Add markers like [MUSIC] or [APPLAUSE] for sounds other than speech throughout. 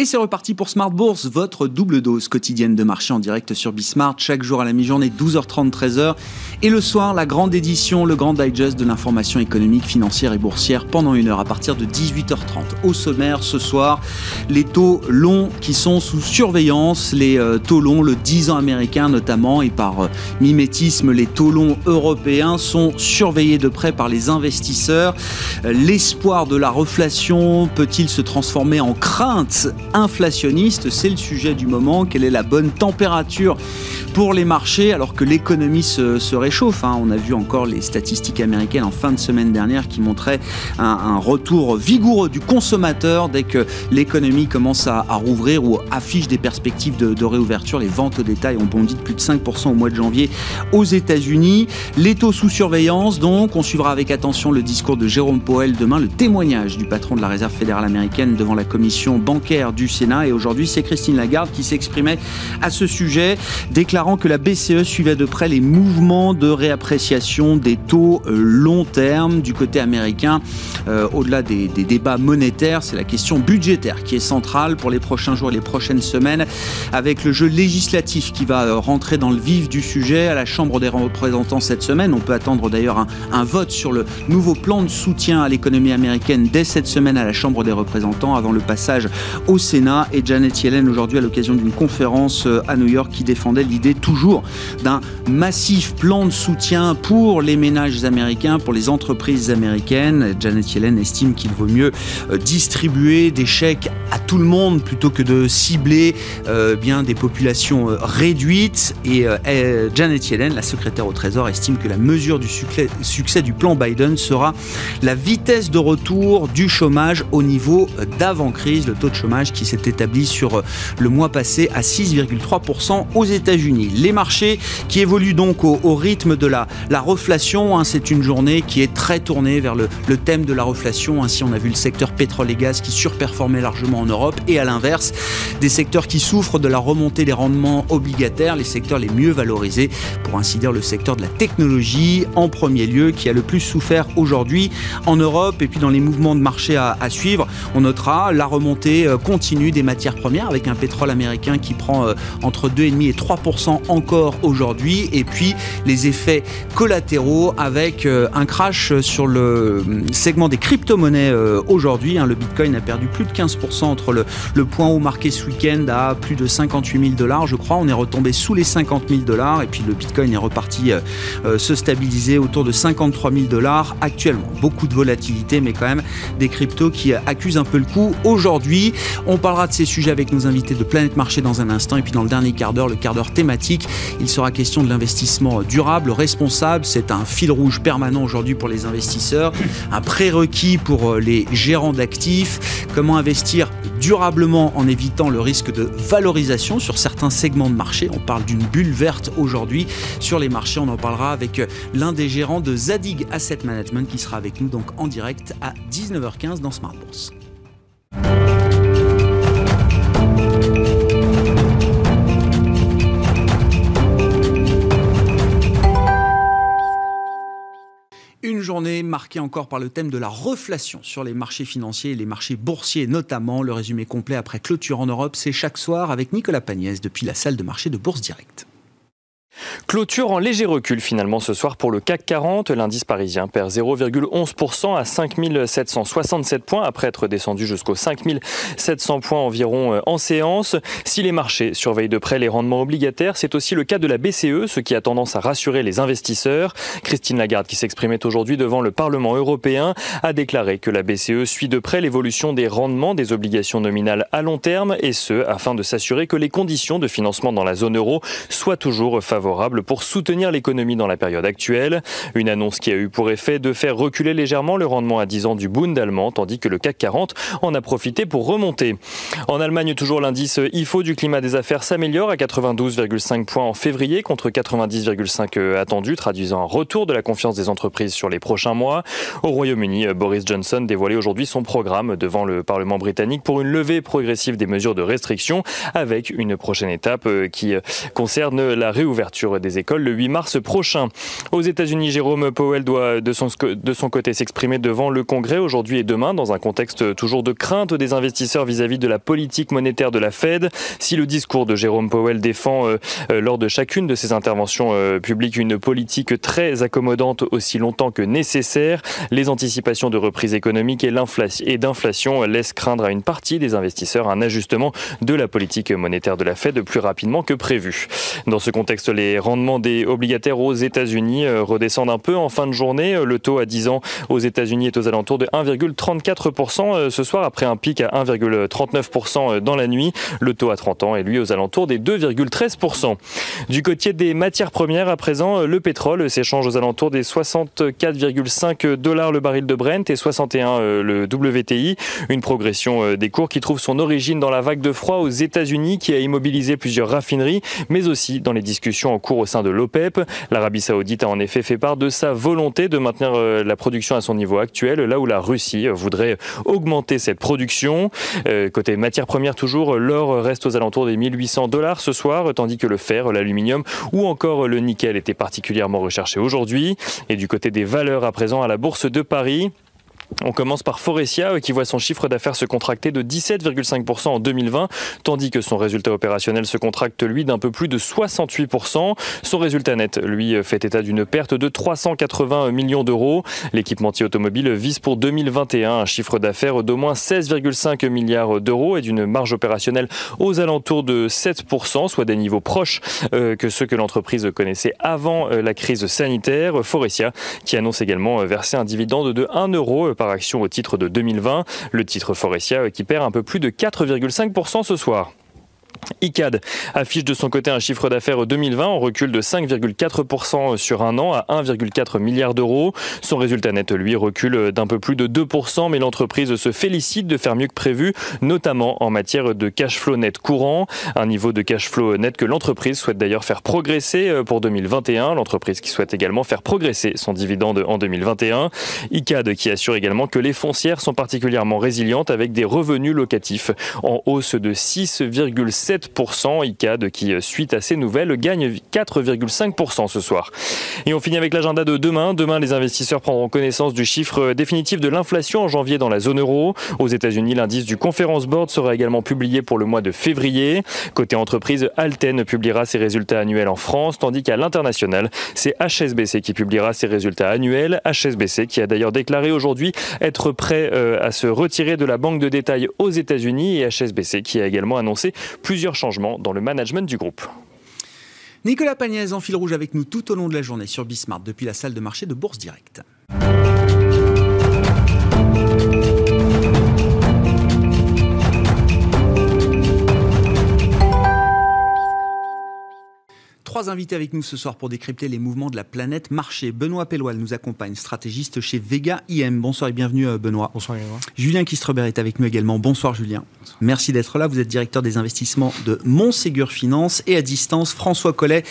Et c'est reparti pour Smart Bourse, votre double dose quotidienne de marché en direct sur Bismart, chaque jour à la mi-journée, 12h30, 13h. Et le soir, la grande édition, le grand digest de l'information économique, financière et boursière pendant une heure à partir de 18h30. Au sommaire, ce soir, les taux longs qui sont sous surveillance, les euh, taux longs, le 10 ans américain notamment, et par euh, mimétisme, les taux longs européens sont surveillés de près par les investisseurs. Euh, l'espoir de la reflation peut-il se transformer en crainte inflationniste, c'est le sujet du moment. Quelle est la bonne température pour les marchés alors que l'économie se, réchauffe hein? On a vu encore les statistiques américaines en fin de semaine dernière qui montraient un, retour vigoureux du consommateur dès que l'économie commence à, rouvrir ou affiche des perspectives de, réouverture. Les ventes au détail ont bondi de plus de 5% au mois de janvier aux États-Unis. Les taux sous surveillance, donc, on suivra avec attention le discours de Jérôme Powell demain, le témoignage du patron de la Réserve fédérale américaine devant la commission bancaire du Sénat. Et aujourd'hui, c'est Christine Lagarde qui s'exprimait à ce sujet, déclarant que la BCE suivait de près les mouvements de réappréciation des taux euh, long terme du côté américain. Euh, au-delà des, débats monétaires, c'est la question budgétaire qui est centrale pour les prochains jours et les prochaines semaines, avec le jeu législatif qui va euh, rentrer dans le vif du sujet à la Chambre des représentants cette semaine. On peut attendre d'ailleurs un, un vote sur le nouveau plan de soutien à l'économie américaine dès cette semaine à la Chambre des représentants avant le passage au Sénat. Et Janet Yellen aujourd'hui à l'occasion d'une conférence à New York qui défendait l'idée toujours d'un massif plan de soutien pour les ménages américains, pour les entreprises américaines. Janet Yellen estime qu'il vaut mieux euh, distribuer des chèques à tout le monde plutôt que de cibler euh, bien des populations réduites. Et Janet Yellen, la secrétaire au Trésor, estime que la mesure du succès du plan Biden sera la vitesse de retour du chômage au niveau d'avant-crise, le taux de chômage qui s'est établi sur le mois passé à 6,3% aux États-Unis. Les marchés qui évoluent donc au, rythme de la, la reflation, hein, c'est une journée qui est très tournée vers le, thème de la reflation. Ainsi, on a vu le secteur pétrole et gaz qui surperformait largement en Europe et à l'inverse, des secteurs qui souffrent de la remontée des rendements obligataires, les secteurs les mieux valorisés, pour ainsi dire le secteur de la technologie en premier lieu, qui a le plus souffert aujourd'hui en Europe et puis dans les mouvements de marché à, à suivre, on notera la remontée euh, continue des matières premières avec un pétrole américain qui prend euh, entre 2,5 et 3 encore aujourd'hui et puis les effets collatéraux avec euh, un crash sur le segment des crypto-monnaies aujourd'hui. Hein. Le Bitcoin a perdu plus de 15% entre le, le point haut marqué ce week-end à plus de 58 000 dollars, je crois. On est retombé sous les 50 000 dollars et puis le Bitcoin est reparti se stabiliser autour de 53 000 dollars actuellement. Beaucoup de volatilité, mais quand même des cryptos qui accusent un peu le coup aujourd'hui. On parlera de ces sujets avec nos invités de Planète Marché dans un instant. Et puis dans le dernier quart d'heure, le quart d'heure thématique, il sera question de l'investissement durable, responsable. C'est un fil rouge permanent aujourd'hui pour les investisseurs, un prérequis pour euh, les gérants d'actifs. Comment investir durablement en évitant le risque de valorisation sur certains segments de marché? On parle d'une bulle verte aujourd'hui sur les marchés. On en parlera avec l'un des gérants de Zadig Asset Management qui sera avec nous en direct à 19h15 dans Smart Bourse. Journée marquée encore par le thème de la reflation sur les marchés financiers et les marchés boursiers notamment. Le résumé complet après clôture en Europe, c'est chaque soir avec Nicolas Pagnès depuis la salle de marché de Bourse Directe. Clôture en léger recul finalement ce soir pour le CAC 40. L'indice parisien perd 0,11% à 5767 points après être descendu jusqu'aux 5700 points environ euh, en séance. Si les marchés surveillent de près les rendements obligataires, c'est aussi le cas de la BCE, ce qui a tendance à rassurer les investisseurs. Christine Lagarde, qui s'exprimait aujourd'hui devant le Parlement européen, a déclaré que la BCE suit de près l'évolution des rendements des obligations nominales à long terme et ce, afin de s'assurer que les conditions de financement dans la zone euro soient toujours favorables pour soutenir l'économie dans la période actuelle. Une annonce qui a eu pour effet de faire reculer légèrement le rendement à 10 ans du Bund allemand, tandis que le CAC 40 en a profité pour remonter. En Allemagne, toujours l'indice IFO du climat des affaires s'améliore à 92,5 points en février contre 90,5 attendu, traduisant un retour de la confiance des entreprises sur les prochains mois. Au Royaume-Uni, Boris Johnson dévoilait aujourd'hui son programme devant le Parlement britannique pour une levée progressive des mesures de restriction avec une prochaine étape qui concerne la réouverture réouverture des écoles le 8 mars prochain. Aux États-Unis, Jérôme Powell doit de son, de son côté s'exprimer devant le Congrès aujourd'hui et demain dans un contexte toujours de crainte des investisseurs vis-à-vis de la politique monétaire de la Fed. Si le discours de Jérôme Powell défend euh, euh, lors de chacune de ses interventions euh, publiques une politique très accommodante aussi longtemps que nécessaire, les anticipations de reprise économique et d'inflation laissent craindre à une partie des investisseurs un ajustement de la politique monétaire de la Fed plus rapidement que prévu. Dans ce contexte, les rendements des obligataires aux États-Unis redescendent un peu en fin de journée. Le taux à 10 ans aux États-Unis est aux alentours de 1,34% ce soir après un pic à 1,39% dans la nuit. Le taux à 30 ans est lui aux alentours des 2,13%. Du côté des matières premières, à présent, le pétrole s'échange aux alentours des 64,5 dollars le baril de Brent et 61 euh, le WTI. Une progression euh, des cours qui trouve son origine dans la vague de froid aux États-Unis qui a immobilisé plusieurs raffineries, mais aussi dans les discussions en cours au sein de l'OPEP. L'Arabie Saoudite a en effet fait part de sa volonté de maintenir euh, la production à son niveau actuel, là où la Russie voudrait augmenter cette production. Côté matières premières toujours, l'or reste aux alentours des 1800 dollars ce soir, tandis que le fer, l'aluminium ou encore le nickel étaient particulièrement recherchés aujourd'hui. Et du côté des valeurs à présent à la Bourse de Paris, on commence par Forestia euh, qui voit son chiffre d'affaires se contracter de 17,5% en 2020, tandis que son résultat opérationnel se contracte lui d'un peu plus de 68%. Son résultat net, lui, euh, fait état d'une perte de 380 millions d'euros. L'équipementier automobile vise pour 2021 un chiffre d'affaires d'au moins 16,5 milliards d'euros et d'une marge opérationnelle aux alentours de 7%, soit des niveaux proches euh, que ceux que l'entreprise connaissait avant la crise sanitaire. Forestia qui annonce également verser un dividende de 1 euro par action au titre de 2020. Le titre Forestia qui perd un peu plus de 4,5% ce soir. ICAD affiche de son côté un chiffre d'affaires 2020 en recul de 5,4% sur un an à 1,4 milliard d'euros. Son résultat net, lui, recule d'un peu plus de 2%, mais l'entreprise se félicite de faire mieux que prévu, notamment en matière de cash flow net courant, un niveau de cash flow net que l'entreprise souhaite d'ailleurs faire progresser euh, pour 2021. L'entreprise qui souhaite également faire progresser son dividende en 2021. ICAD qui assure également que les foncières sont particulièrement résilientes avec des revenus locatifs en hausse de 6,7 7%. ICAD, qui, euh, suite à ces nouvelles, gagne 4,5% ce soir. Et on finit avec l'agenda de demain. Demain, les investisseurs prendront connaissance du chiffre définitif de l'inflation en janvier dans la zone euro. Aux États-Unis, l'indice du Conference Board sera également publié pour le mois de février. Côté entreprise, Alten publiera ses résultats annuels en France, tandis qu'à l'international, c'est HSBC qui publiera ses résultats annuels. HSBC qui a d'ailleurs déclaré aujourd'hui être prêt euh, à se retirer de la banque de détail aux États-Unis et HSBC qui a également annoncé plusieurs changements dans le management du groupe. Nicolas Pagnès en fil rouge avec nous tout au long de la journée sur Bismart depuis la salle de marché de Bourse Directe. Trois invités avec nous ce soir pour décrypter les mouvements de la planète marché. Benoît Pelloil nous accompagne, stratégiste chez Vega IM. Bonsoir et bienvenue euh, Benoît. Bonsoir Benoît. Julien Kistreber est avec nous également. Bonsoir Julien. Merci d'être là. Vous êtes directeur des investissements de Montségur Finance et à distance, François Collet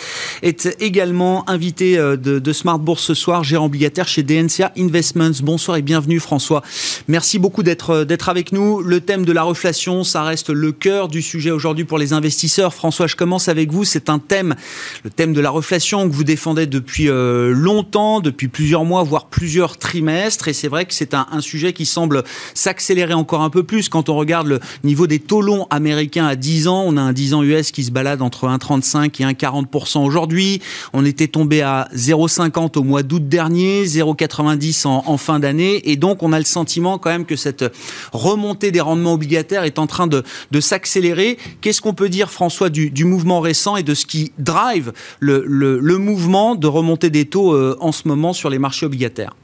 est également invité euh, de, de Smart Bourse ce soir, gérant obligataire chez DNCA Investments. Bonsoir et bienvenue François. Merci beaucoup d'être euh, d'être avec nous. Le thème de la reflation, ça reste le cœur du sujet aujourd'hui pour les investisseurs. François, je commence avec vous. C'est un thème le thème de la reflation que vous défendez depuis euh, longtemps, depuis plusieurs mois, voire plusieurs trimestres. Et c'est vrai que c'est un, sujet qui semble s'accélérer encore un peu plus. Quand on regarde le niveau des taux longs américains à 10 ans, on a un 10 ans US qui se balade entre 1,35 et 1,40% aujourd'hui. On était tombé à 0,50 au mois d'août dernier, 0,90 en, fin d'année. Et donc, on a le sentiment quand même que cette remontée des rendements obligataires est en train de, s'accélérer. Qu'est-ce qu'on peut dire, François, du, du mouvement récent et de ce qui drive le, mouvement de remontée des taux euh, en ce moment sur les marchés obligataires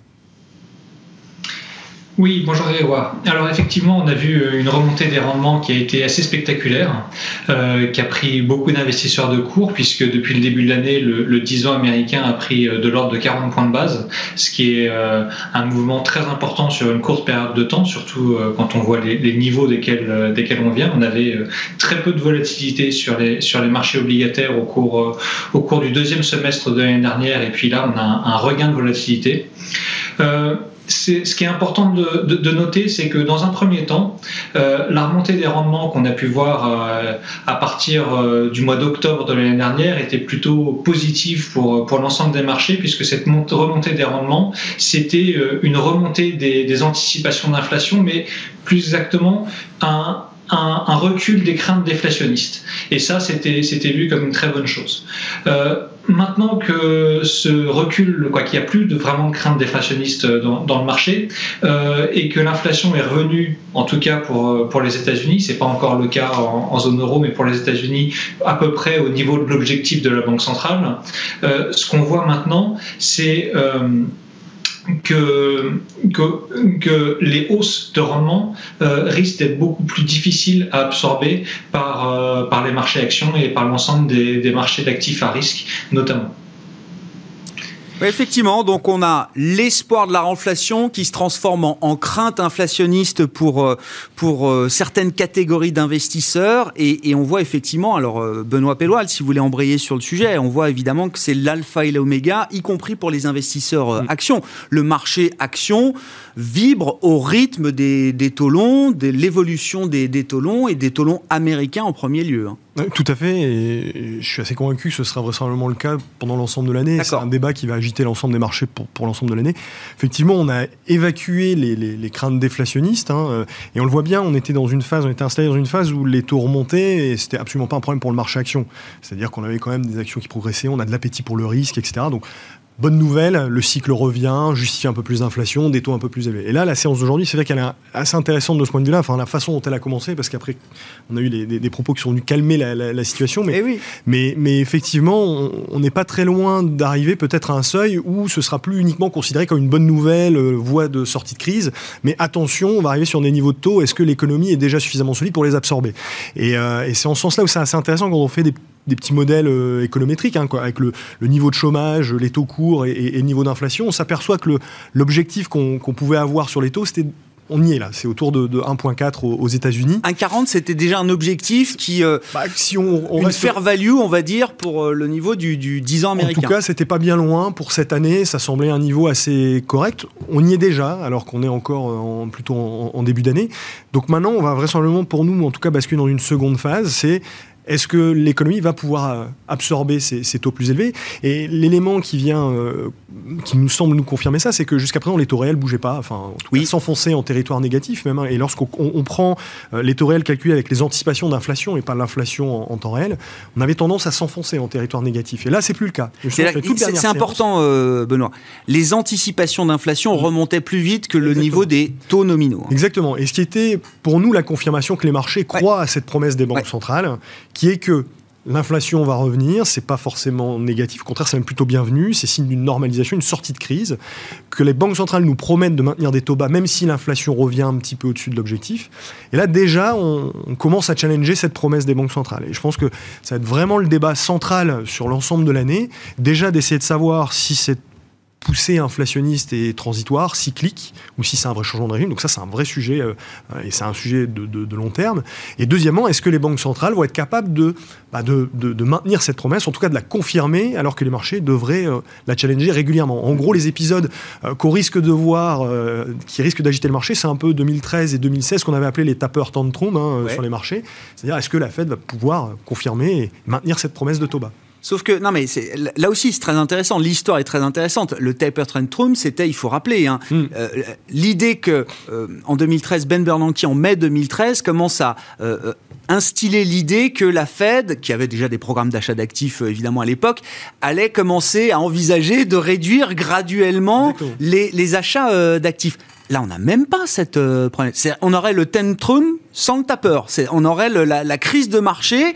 oui, bonjour Grégoire. Alors effectivement, on a vu euh, une remontée des rendements qui a été assez spectaculaire, euh, qui a pris beaucoup d'investisseurs de cours, puisque depuis le début de l'année, le, 10 ans américain a pris de l'ordre de 40 points de base, ce qui est un mouvement très important sur une courte période de temps, surtout quand on voit les, niveaux desquels, desquels on vient. On avait très peu de volatilité sur les, sur les marchés obligataires au cours, au cours du deuxième semestre de l'année dernière, et puis là, on a un, regain de volatilité. Ce qui est important de, noter, c'est que dans un premier temps, euh, la remontée des rendements qu'on a pu voir euh, à partir euh, du mois d'octobre de l'année dernière était plutôt positive pour, pour l'ensemble des marchés, puisque cette remontée des rendements, c'était une remontée des, des anticipations d'inflation, mais plus exactement un, un, recul des craintes déflationnistes. Et ça, c'était vu comme une très bonne chose. Euh, maintenant que ce recul, quoi qu'il n'y a plus de vraiment de craintes déflationnistes dans, le marché euh, et que l'inflation est revenue, en tout cas pour, pour les États-Unis, c'est pas encore le cas en, zone euro, mais pour les États-Unis à peu près au niveau de l'objectif de la Banque centrale, euh, ce qu'on voit maintenant, c'est que, les hausses de rendement euh, risquent d'être beaucoup plus difficiles à absorber par, euh, les marchés actions et par l'ensemble des marchés d'actifs à risque notamment. Effectivement, donc on a l'espoir de la renflation qui se transforme en, crainte inflationniste pour, euh, pour euh, certaines catégories d'investisseurs. Et, on voit effectivement, alors euh, Benoît Pelloal, si vous voulez embrayer sur le sujet, on voit évidemment que c'est l'alpha et l'oméga, y compris pour les investisseurs mm. actions. Le marché action vibre au rythme des, des taux longs, de l'évolution des, des taux longs et des taux longs américains en premier lieu. Hein. Tout à fait, et je suis assez convaincu que ce sera vraisemblablement le cas pendant l'ensemble de l'année. C'est un débat qui va agiter l'ensemble des marchés pour, pour l'ensemble de l'année. Effectivement, on a évacué les, les, craintes déflationnistes, hein, euh, et on le voit bien, on était dans une phase, on était installé dans une phase où les taux remontaient, et c'était absolument pas un problème pour le marché action. C'est-à-dire qu'on avait quand même des actions qui progressaient, on a de l'appétit pour le risque, etc. Donc Bonne nouvelle, le cycle revient, justifie un peu plus d'inflation, des taux un peu plus élevés. Et là, la séance d'aujourd'hui, c'est vrai qu'elle est assez intéressante de ce point de vue-là, enfin la façon dont elle a commencé, parce qu'après, on a eu des, propos qui sont venus calmer la, situation. Mais, eh mais, mais, effectivement, on n'est pas très loin d'arriver peut-être à un seuil où ce sera plus uniquement considéré comme une bonne nouvelle, euh, voie de sortie de crise. Mais attention, on va arriver sur des niveaux de taux. Est-ce que l'économie est déjà suffisamment solide pour les absorber? Et, euh, et c'est en ce sens-là où c'est assez intéressant quand on fait des des petits modèles euh, économétriques, hein, quoi, avec le, niveau de chômage, les taux courts et, niveau d'inflation, on s'aperçoit que l'objectif qu'on pouvait avoir sur les taux, c'était on y est là, c'est autour de, 1,4 aux, États-Unis. 1,40, c'était déjà un objectif qui. Euh, bah, si on, on une fair value, on va dire, pour euh, le niveau du, 10 ans américain. En tout cas, c'était pas bien loin pour cette année, ça semblait un niveau assez correct. On y est déjà, alors qu'on est encore plutôt en, en début d'année. Donc maintenant, on va vraisemblablement, pour nous, en tout cas, basculer dans une seconde phase, c'est est-ce que l'économie va pouvoir euh, absorber ces, taux plus élevés? Et l'élément qui vient, euh, qui nous semble nous confirmer ça, c'est que jusqu'à présent, les taux réels bougeaient pas, enfin, oui. s'enfonçaient en territoire négatif même. Hein. et lorsqu'on prend euh, les taux réels calculés avec les anticipations d'inflation et pas l'inflation en, temps réel, on avait tendance à s'enfoncer en territoire négatif. Et là, c'est plus le cas. C'est important, Benoît. Les anticipations d'inflation remontaient plus vite que le niveau des taux nominaux. Exactement. Et ce qui était pour nous la confirmation que les marchés croient à cette promesse des banques centrales qui est que L'inflation va revenir, c'est pas forcément négatif, au contraire c'est même plutôt bienvenu, c'est signe d'une normalisation, une sortie de crise, que les banques centrales nous promettent de maintenir des taux bas même si l'inflation revient un petit peu au-dessus de l'objectif. Et là déjà on, on, commence à challenger cette promesse des banques centrales. Et je pense que ça va être vraiment le débat central sur l'ensemble de l'année, déjà d'essayer de savoir si cette poussée inflationniste et transitoire, cyclique, ou si c'est un vrai changement de régime. Donc ça, c'est un vrai sujet, euh, et c'est un sujet de, long terme. Et deuxièmement, est-ce que les banques centrales vont être capables de, bah de, de, maintenir cette promesse, en tout cas de la confirmer, alors que les marchés devraient euh, la challenger régulièrement? En gros, les épisodes euh, qu'on risque de voir, qui risquent d'agiter le marché, c'est un peu 2013 et 2016, qu'on avait appelé les tapeurs tantrum hein, sur les marchés. C'est-à-dire, est-ce que la Fed va pouvoir confirmer et maintenir cette promesse de taux bas? Sauf que, non, mais là aussi, c'est très intéressant. L'histoire est très intéressante. Le taper tantrum, c'était, il faut rappeler, hein, hmm. euh, l'idée que euh, en 2013, Ben Bernanke, en mai 2013, commence à euh, instiller l'idée que la Fed, qui avait déjà des programmes d'achat d'actifs évidemment à l'époque, allait commencer à envisager de réduire graduellement les, achats d'actifs. Là, on n'a même pas cette problème. On aurait le tantrum sans le tapeur. On aurait la, la, crise de marché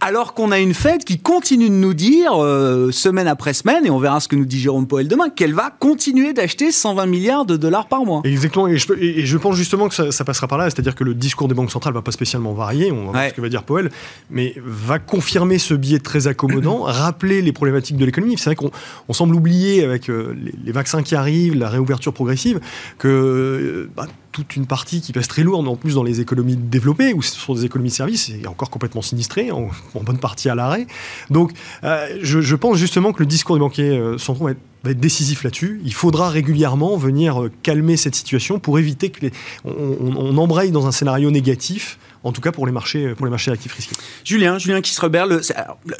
alors qu'on a une Fed qui continue de nous dire, euh, semaine après semaine, et on verra ce que nous dit Jérôme Powell demain, qu'elle va continuer d'acheter 120 milliards de dollars par mois. Exactement, et je, pense justement que ça, passera par là, c'est-à-dire que le discours des banques centrales va pas spécialement varier, on va voir ce que va dire Powell, mais va confirmer ce biais très accommodant, [CLEARS THROAT] rappeler les problématiques de l'économie. C'est vrai qu'on semble oublier avec euh, les, vaccins qui arrivent, la réouverture progressive, que euh, bah, toute une partie qui pèse très lourde en plus dans les économies développées, où ce sont des économies de services, et encore complètement sinistrées, en, bonne partie à l'arrêt. Donc euh, je, pense justement que le discours des banquiers euh, centraux va être, décisif là-dessus. Il faudra régulièrement venir calmer cette situation pour éviter que embraye dans un scénario négatif en tout cas pour les marchés, pour les marchés actifs risqués. Julien, Julien se le,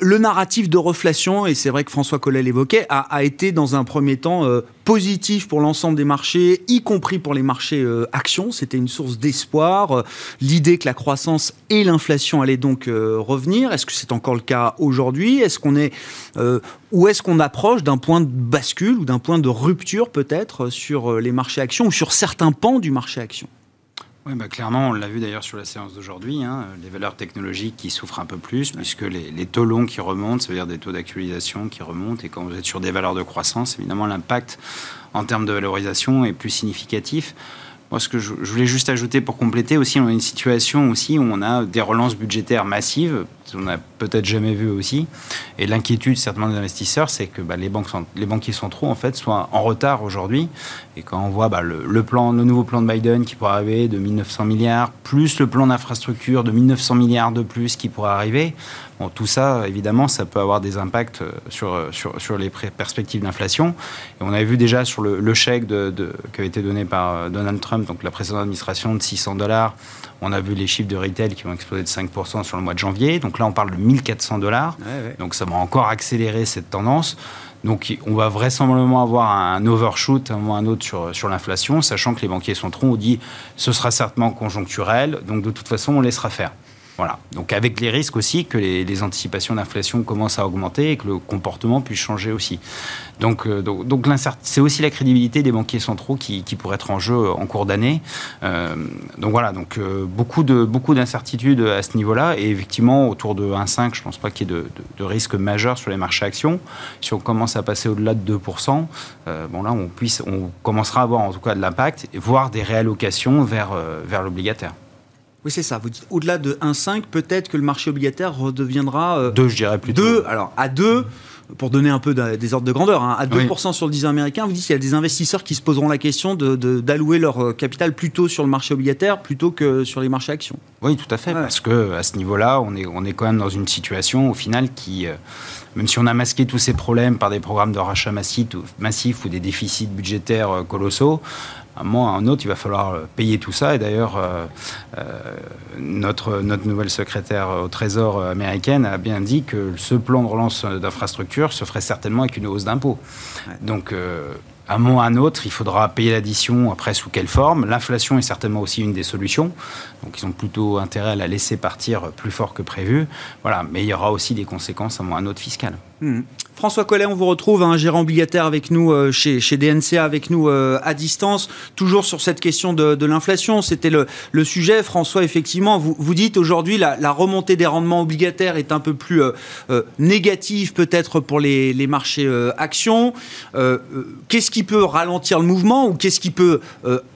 le narratif de reflation, et c'est vrai que François Collet l'évoquait, a, été dans un premier temps euh, positif pour l'ensemble des marchés, y compris pour les marchés euh, actions. C'était une source d'espoir. Euh, l'idée que la croissance et l'inflation allaient donc revenir. Est-ce que c'est encore le cas aujourd'hui? Est-ce qu'on est, ou est-ce qu'on approche d'un point de bascule ou d'un point de rupture peut-être sur les marchés actions ou sur certains pans du marché actions oui, bah, clairement, on l'a vu d'ailleurs sur la séance d'aujourd'hui, hein, les valeurs technologiques qui souffrent un peu plus, puisque les, les, taux longs qui remontent, ça veut dire des taux d'actualisation qui remontent, et quand vous êtes sur des valeurs de croissance, évidemment, l'impact en termes de valorisation est plus significatif. Moi, ce que je, voulais juste ajouter pour compléter aussi, on a une situation aussi où on a des relances budgétaires massives, on n'a peut-être jamais vu aussi. Et l'inquiétude certainement des investisseurs, c'est que bah, les, banques les banquiers centraux en fait soient en retard aujourd'hui. Et quand on voit bah, le, plan, le nouveau plan de Biden qui pourrait arriver de 1900 milliards, plus le plan d'infrastructure de 1900 milliards de plus qui pourrait arriver, Bon, tout ça, évidemment, ça peut avoir des impacts euh, sur, euh, sur, les perspectives d'inflation. Et on avait vu déjà sur le, chèque qui avait été donné par euh, Donald Trump, donc la précédente administration, de 600 dollars. On a vu les chiffres de retail qui vont exploser de 5% sur le mois de janvier. Donc là, on parle de 1400 dollars. Donc ça va encore accélérer cette tendance. Donc on va vraisemblablement avoir un overshoot, un moment un autre sur, sur l'inflation, sachant que les banquiers centraux ont dit ce sera certainement conjoncturel, donc de toute façon on laissera faire. Voilà. Donc avec les risques aussi que les, anticipations d'inflation commencent à augmenter et que le comportement puisse changer aussi. Donc, euh, c'est aussi la crédibilité des banquiers centraux qui, pourrait être en jeu en cours d'année. Euh, donc voilà, donc euh, beaucoup de beaucoup d'incertitudes à ce niveau-là et effectivement autour de 1,5, je pense pas qu'il y ait de, risque majeur sur les marchés actions. Si on commence à passer au-delà de 2%, bon là on commencera à avoir en tout cas de l'impact, voire des réallocations vers vers l'obligataire. Oui, c'est ça. Vous dites au-delà de 1,5, peut-être que le marché obligataire redeviendra. 2, euh, je dirais plutôt. 2, alors à 2, pour donner un peu des ordres de grandeur, hein, à 2% sur le 10 américain, vous dites qu'il y a des investisseurs qui se poseront la question d'allouer de, leur euh, capital plutôt sur le marché obligataire plutôt que sur les marchés actions. Oui, tout à fait, parce que à ce niveau-là, on est, on est quand même dans une situation au final qui. Euh, même si on a masqué tous ces problèmes par des programmes de rachat massif, massif ou des déficits budgétaires colossaux, un moment à un autre, il va falloir euh, payer tout ça. Et d'ailleurs, euh, euh, notre, notre nouvelle secrétaire au Trésor américaine a bien dit que ce plan de relance d'infrastructure se ferait certainement avec une hausse d'impôts. Donc, à un moment à un autre, il faudra payer l'addition, après sous quelle forme. L'inflation est certainement aussi une des solutions. Donc ils ont plutôt intérêt à la laisser partir plus fort que prévu. Voilà, mais il y aura aussi des conséquences à un autre fiscal. Hmm. François Collet, on vous retrouve, un gérant obligataire avec nous euh, chez, chez DNCA, avec nous euh, à distance, toujours sur cette question de, l'inflation. C'était le, sujet, François, effectivement. Vous, vous dites aujourd'hui la, la remontée des rendements obligataires est un peu plus euh, négative peut-être pour les, les marchés actions. qu'est-ce qui peut ralentir le mouvement ou qu'est-ce qui peut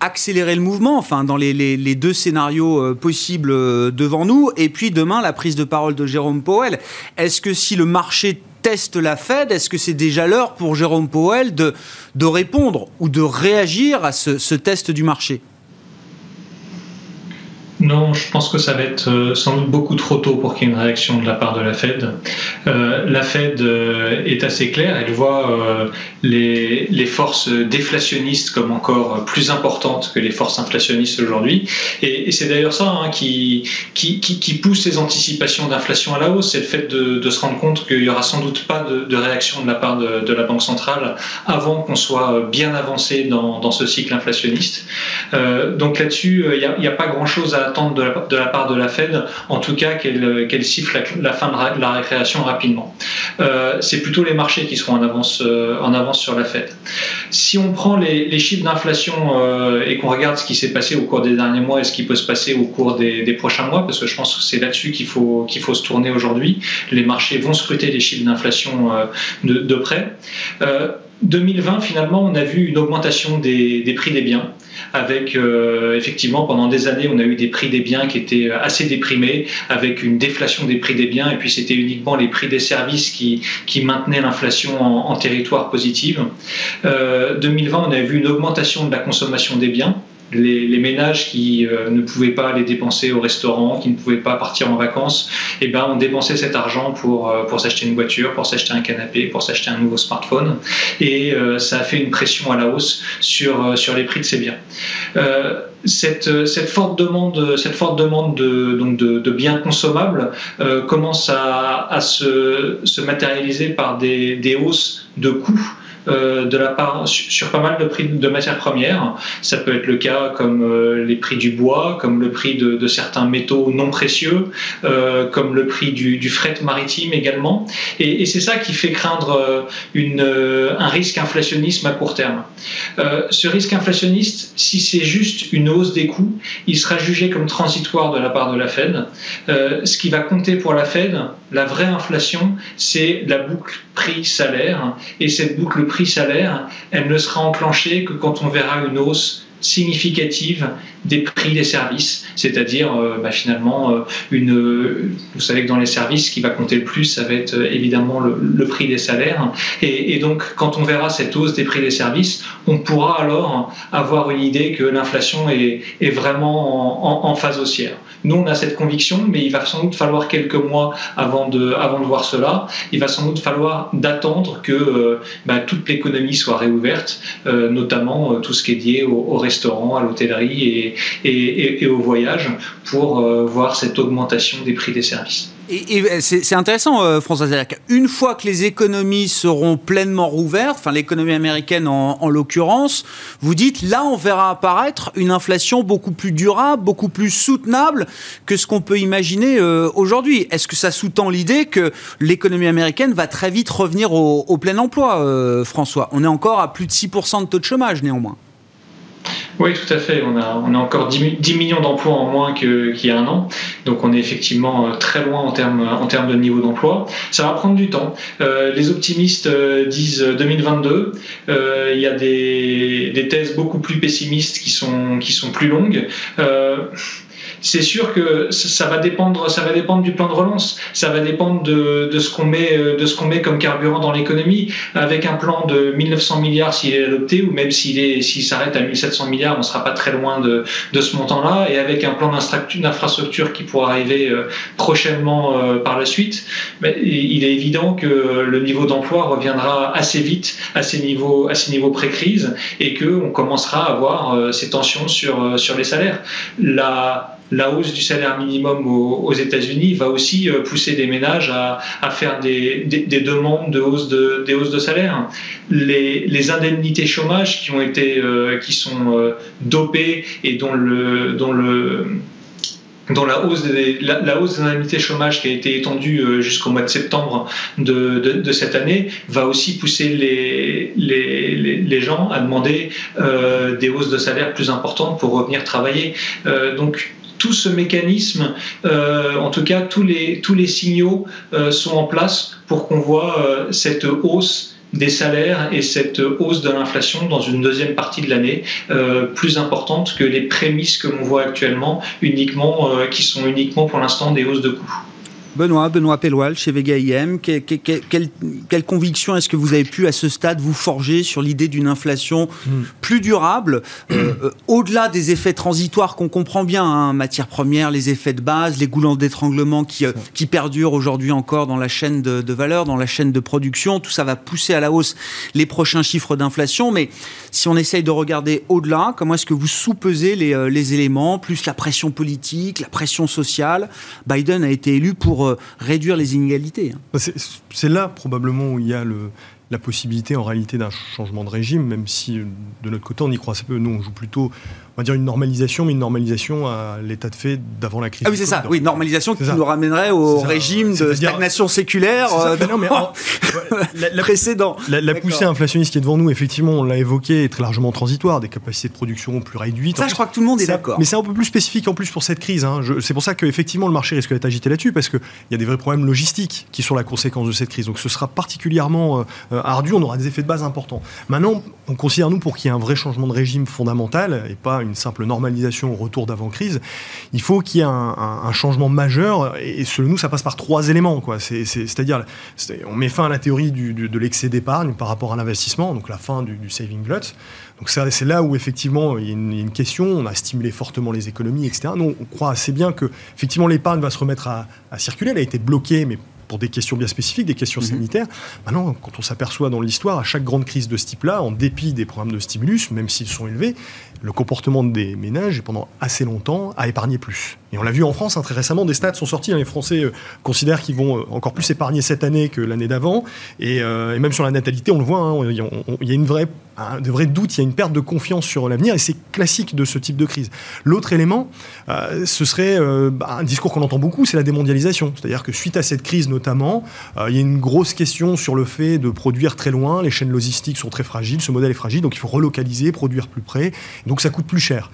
accélérer le mouvement? Enfin, dans les deux scénarios possibles devant nous. Et puis demain, la prise de parole de Jérôme Powell. Est-ce que si le marché teste la Fed, est-ce que c'est déjà l'heure pour Jérôme Powell de, de répondre ou de réagir à ce test du marché? Non, je pense que ça va être euh, sans doute beaucoup trop tôt pour qu'il y ait une réaction de la part de la Fed. Euh, la Fed euh, est assez claire, elle voit les, forces déflationnistes comme encore plus importantes que les forces inflationnistes aujourd'hui. Et, c'est d'ailleurs ça hein, qui, pousse les anticipations d'inflation à la hausse, c'est le fait de, se rendre compte qu'il n'y aura sans doute pas de, réaction de la part de, la Banque centrale avant qu'on soit bien avancé dans, ce cycle inflationniste. donc là-dessus, il n'y a, pas grand-chose à de la, de la, part de la Fed, en tout cas qu'elle siffle la, fin de la récréation rapidement. Euh, c'est plutôt les marchés qui seront en avance, euh, en avance sur la Fed. Si on prend les, chiffres d'inflation euh, et qu'on regarde ce qui s'est passé au cours des derniers mois et ce qui peut se passer au cours des, prochains mois, parce que je pense que c'est là-dessus qu'il faut, qu'il faut se tourner aujourd'hui, les marchés vont scruter les chiffres d'inflation de, près. 2020, finalement, on a vu une augmentation des, prix des biens avec euh, effectivement pendant des années on a eu des prix des biens qui étaient assez déprimés avec une déflation des prix des biens et puis c'était uniquement les prix des services qui, maintenaient l'inflation en, territoire positive. Euh, 2020 on a vu une augmentation de la consommation des biens les, ménages qui ne pouvaient pas aller dépenser au restaurant, qui ne pouvaient pas partir en vacances, eh ben, on dépensait cet argent pour, pour s'acheter une voiture, pour s'acheter un canapé, pour s'acheter un nouveau smartphone. Et ça a fait une pression à la hausse sur, sur les prix de ces biens. Cette, cette, forte demande, cette forte demande de, donc de, de biens consommables commence à, à se, se, matérialiser par des, des hausses de coûts euh, de la part sur pas mal de prix de matières premières. Ça peut être le cas comme euh, les prix du bois, comme le prix de, certains métaux non précieux, euh, comme le prix du, fret maritime également. Et, c'est ça qui fait craindre une, un risque inflationniste à court terme. ce risque inflationniste, si c'est juste une hausse des coûts, il sera jugé comme transitoire de la part de la Fed. ce qui va compter pour la Fed, la vraie inflation, c'est la boucle prix-salaire. Et cette boucle prix-salaire, elle ne sera enclenchée que quand on verra une hausse significative des prix des services, c'est-à-dire euh, bah, finalement euh, une. Vous savez que dans les services, ce qui va compter le plus, ça va être euh, évidemment le, prix des salaires. Et, donc, quand on verra cette hausse des prix des services, on pourra alors avoir une idée que l'inflation est, vraiment en, phase haussière. Nous, on a cette conviction, mais il va sans doute falloir quelques mois avant de, avant de voir cela. Il va sans doute falloir d'attendre que bah, toute l'économie soit réouverte, notamment tout ce qui est lié au, au restaurant, à l'hôtellerie et, au voyage pour euh, voir cette augmentation des prix des services. Et, c'est intéressant, euh, François Zerk. Une fois que les économies seront pleinement rouvertes, enfin l'économie américaine en, l'occurrence, vous dites là, on verra apparaître une inflation beaucoup plus durable, beaucoup plus soutenable que ce qu'on peut imaginer euh, aujourd'hui. Est-ce que ça sous-tend l'idée que l'économie américaine va très vite revenir au plein emploi, François? On est encore à plus de 6% de taux de chômage néanmoins. Oui, tout à fait. On a, on a encore 10, millions d'emplois en moins qu'il y a un an. Donc on est effectivement euh, très loin en termes, en termes de niveau d'emploi. Ça va prendre du temps. Euh, les optimistes euh, disent 2022. il y a des, des, thèses beaucoup plus pessimistes qui sont, qui sont plus longues c'est sûr que ça va dépendre, ça va dépendre du plan de relance. Ça va dépendre de, ce qu'on met, euh, de ce qu'on met comme carburant dans l'économie. Avec un plan de 1900 milliards s'il est adopté, ou même s'il est, s'il s'arrête à 1700 milliards, on sera pas très loin de, ce montant-là. Et avec un plan d'infrastructure qui pourra arriver euh, prochainement euh, par la suite, mais il est évident que le niveau d'emploi reviendra assez vite à ces niveaux, à ces niveaux pré-crise, et que on commencera à avoir ces tensions sur sur les salaires. La la hausse du salaire minimum aux, États-Unis va aussi euh, pousser des ménages à, faire des, demandes de hausse de, hausses de salaire. Les, indemnités chômage qui ont été, euh, qui sont euh, dopées et dont la hausse, des, la, hausse des indemnités chômage qui a été étendue jusqu'au mois de septembre de, cette année va aussi pousser les, gens à demander des hausses de salaire plus importantes pour revenir travailler. donc tout ce mécanisme, euh, en tout cas tous les, tous les signaux euh, sont en place pour qu'on voit euh, cette hausse des salaires et cette hausse de l'inflation dans une deuxième partie de l'année plus importante que les prémices que l'on voit actuellement, uniquement, qui sont uniquement pour l'instant des hausses de coûts. Benoît, Benoît Pelloual, chez Vega IM, quelle, conviction est-ce que vous avez pu à ce stade vous forger sur l'idée d'une inflation hmm. plus durable, euh, euh, au-delà des effets transitoires qu'on comprend bien, hein, matières premières, les effets de base, les goulants d'étranglement qui, euh, qui perdurent aujourd'hui encore dans la chaîne de, de, valeur, dans la chaîne de production, tout ça va pousser à la hausse les prochains chiffres d'inflation, mais si on essaye de regarder au-delà, comment est-ce que vous sous-pesez les, les éléments, plus la pression politique, la pression sociale? Biden a été élu pour euh, réduire les inégalités. Hein. C'est là probablement où il y a la possibilité en réalité d'un changement de régime, même si euh, de notre côté on y croit assez peu. Nous on joue plutôt on va dire une normalisation, mais une normalisation à l'état de fait d'avant la crise. Ah oui, c'est ça. Oui, normalisation qui nous ramènerait au régime de stagnation séculaire euh, non, mais [LAUGHS] la, précédent. La, poussée inflationniste qui est devant nous, effectivement, on l'a évoqué, est très largement transitoire, des capacités de production plus réduites. Ça, je crois que tout le monde est d'accord. Mais c'est un peu plus spécifique en plus pour cette crise. Hein. C'est pour ça qu'effectivement, le marché risque d'être agité là-dessus, parce qu'il y a des vrais problèmes logistiques qui sont la conséquence de cette crise. Donc ce sera particulièrement euh, ardu, on aura des effets de base importants. Maintenant, on considère, nous, pour qu'il y ait un vrai changement de régime fondamental et pas une simple normalisation au retour d'avant-crise, il faut qu'il y ait un, changement majeur. Et selon nous, ça passe par trois éléments. C'est-à-dire, on met fin à la théorie de l'excès d'épargne par rapport à l'investissement, donc la fin du, saving glut. Donc c'est là où effectivement il y, a une, question, on a stimulé fortement les économies, etc. Nous, on croit assez bien que effectivement l'épargne va se remettre à, à circuler. Elle a été bloquée, mais pour des questions bien spécifiques, des questions mhm. sanitaires. Maintenant, quand on s'aperçoit dans l'histoire, à chaque grande crise de ce type-là, en dépit des programmes de stimulus, même s'ils sont élevés, le comportement des ménages, pendant assez longtemps, a épargné plus. Et on l'a vu en France, hein, très récemment, des stats sont sortis. Hein, les Français euh, considèrent qu'ils vont euh, encore plus épargner cette année que l'année d'avant. Et, euh, même sur la natalité, on le voit, hein, il y a une vraie, de vrais doutes, il y a une perte de confiance sur l'avenir. Et c'est classique de ce type de crise. L'autre élément, ce serait bah, un discours qu'on entend beaucoup, c'est la démondialisation. C'est-à-dire que suite à cette crise notamment, il y a une grosse question sur le fait de produire très loin. Les chaînes logistiques sont très fragiles, ce modèle est fragile, donc il faut relocaliser, produire plus près. Ça coûte plus cher.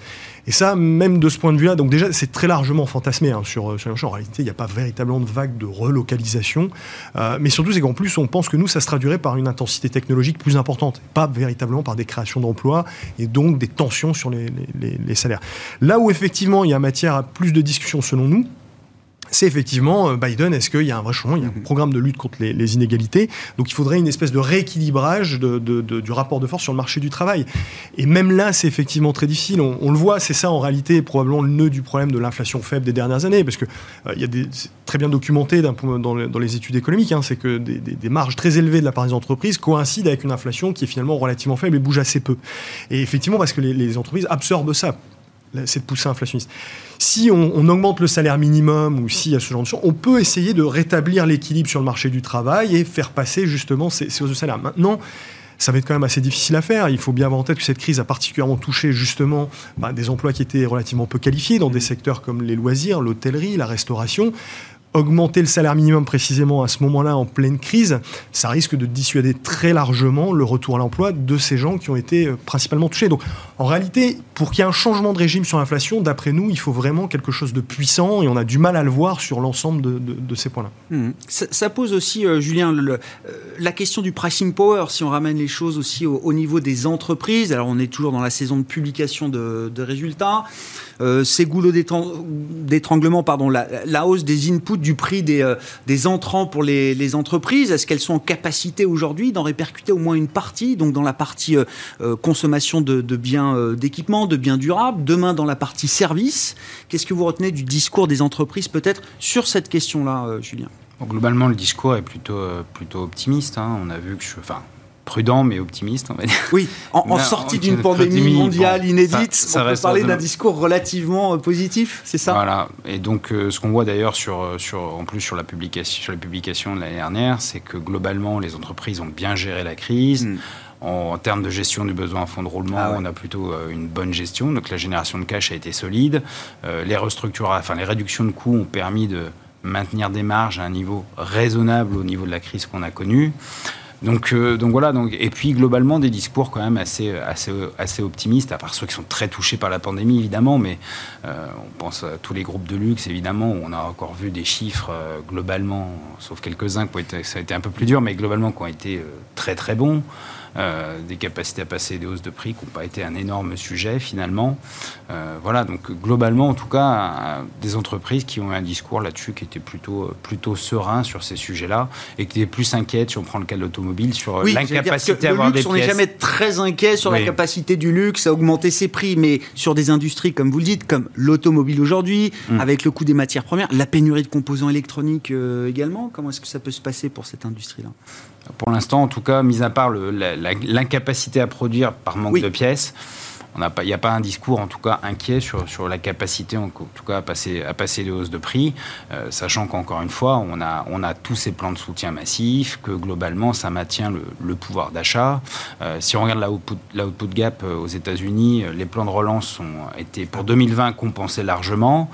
Et ça, même de ce point de vue-là, donc déjà, c'est très largement fantasmé hein, sur, sur En réalité, il n'y a pas véritablement de vague de relocalisation. Euh, mais surtout, c'est qu'en plus, on pense que nous, ça se traduirait par une intensité technologique plus importante, pas véritablement par des créations d'emplois et donc des tensions sur les, les salaires. Là où effectivement, il y a matière à plus de discussions selon nous, c'est effectivement euh, Biden, est-ce qu'il y a un vrai changement Il y a un mhm. programme de lutte contre les, inégalités. Donc il faudrait une espèce de rééquilibrage du rapport de force sur le marché du travail. Et même là, c'est effectivement très difficile. On, le voit, c'est ça en réalité probablement le nœud du problème de l'inflation faible des dernières années. Parce que euh, il y a des, très bien documenté dans, dans, les études économiques, hein, c'est que des, marges très élevées de la part des entreprises coïncident avec une inflation qui est finalement relativement faible et bouge assez peu. Et effectivement, parce que les, les entreprises absorbent ça cette poussée inflationniste. Si on, augmente le salaire minimum ou s'il y a ce genre de choses, on peut essayer de rétablir l'équilibre sur le marché du travail et faire passer justement ces, hausses de salaire. Maintenant, ça va être quand même assez difficile à faire. Il faut bien avoir en tête que cette crise a particulièrement touché justement bah, des emplois qui étaient relativement peu qualifiés dans des secteurs comme les loisirs, l'hôtellerie, la restauration augmenter le salaire minimum précisément à ce moment-là en pleine crise, ça risque de dissuader très largement le retour à l'emploi de ces gens qui ont été euh, principalement touchés. Donc en réalité, pour qu'il y ait un changement de régime sur l'inflation, d'après nous, il faut vraiment quelque chose de puissant et on a du mal à le voir sur l'ensemble de, ces points-là. Mmh. Ça, pose aussi, euh, Julien, euh, la question du pricing power, si on ramène les choses aussi au, niveau des entreprises. Alors on est toujours dans la saison de publication de, résultats. ces goulots d'étranglement, pardon, la hausse des inputs du prix des, euh, entrants pour les, entreprises? Est-ce qu'elles sont en capacité aujourd'hui d'en répercuter au moins une partie, donc dans la partie euh, euh, consommation de, biens d'équipement, de biens durables, demain dans la partie service? Qu'est-ce que vous retenez du discours des entreprises peut-être sur cette question-là, Julien? Globalement, le discours est plutôt, plutôt optimiste. Hein. On a vu que, je, prudent mais optimiste, on va dire. Oui, en, sortie d'une pandémie mondiale inédite, ça, on peut parler d'un discours relativement euh, positif, c'est ça? Voilà. Et donc, euh, ce qu'on voit d'ailleurs sur, euh, sur, en plus sur la publication, sur les publications de l'année dernière, c'est que globalement, les entreprises ont bien géré la crise. Hmm. En, termes de gestion du besoin en fonds de roulement, ah on a plutôt une bonne gestion. Donc la génération de cash a été solide. les restructurations, enfin les réductions de coûts ont permis de maintenir des marges à un niveau raisonnable au niveau de la crise qu'on a connue. Donc, euh, donc voilà. Donc, et puis globalement des discours quand même assez, assez, assez optimistes, à part ceux qui sont très touchés par la pandémie évidemment, mais euh, on pense à tous les groupes de luxe évidemment. On a encore vu des chiffres euh, globalement, sauf quelques-uns qui ont été, ça a été un peu plus dur, mais globalement qui ont été très très bons. Euh, des capacités à passer des hausses de prix qui n'ont pas été un énorme sujet finalement. Euh, voilà, donc globalement en tout cas, des entreprises qui ont un discours là-dessus qui était plutôt, plutôt serein sur ces sujets-là et qui étaient plus inquiètes, si on prend le cas de l'automobile, sur l'incapacité à avoir luxe, des pièces. On n'est jamais très inquiet sur la capacité du luxe à augmenter ses prix, mais sur des industries, comme vous le dites, comme l'automobile aujourd'hui, mm. avec le coût des matières premières, la pénurie de composants électroniques euh, également, comment est-ce que ça peut se passer pour cette industrie-là? Pour l'instant, en tout cas, mis à part l'incapacité à produire par manque de pièces, il n'y a pas un discours, en tout cas, inquiet sur, sur la capacité, en, tout cas, à passer, à passer les hausses de prix, euh, sachant qu'encore une fois, on a, on a tous ces plans de soutien massifs, que globalement, ça maintient le, pouvoir d'achat. Euh, si on regarde la output, la output gap euh, aux États-Unis, les plans de relance ont été, pour 2020, compensés largement.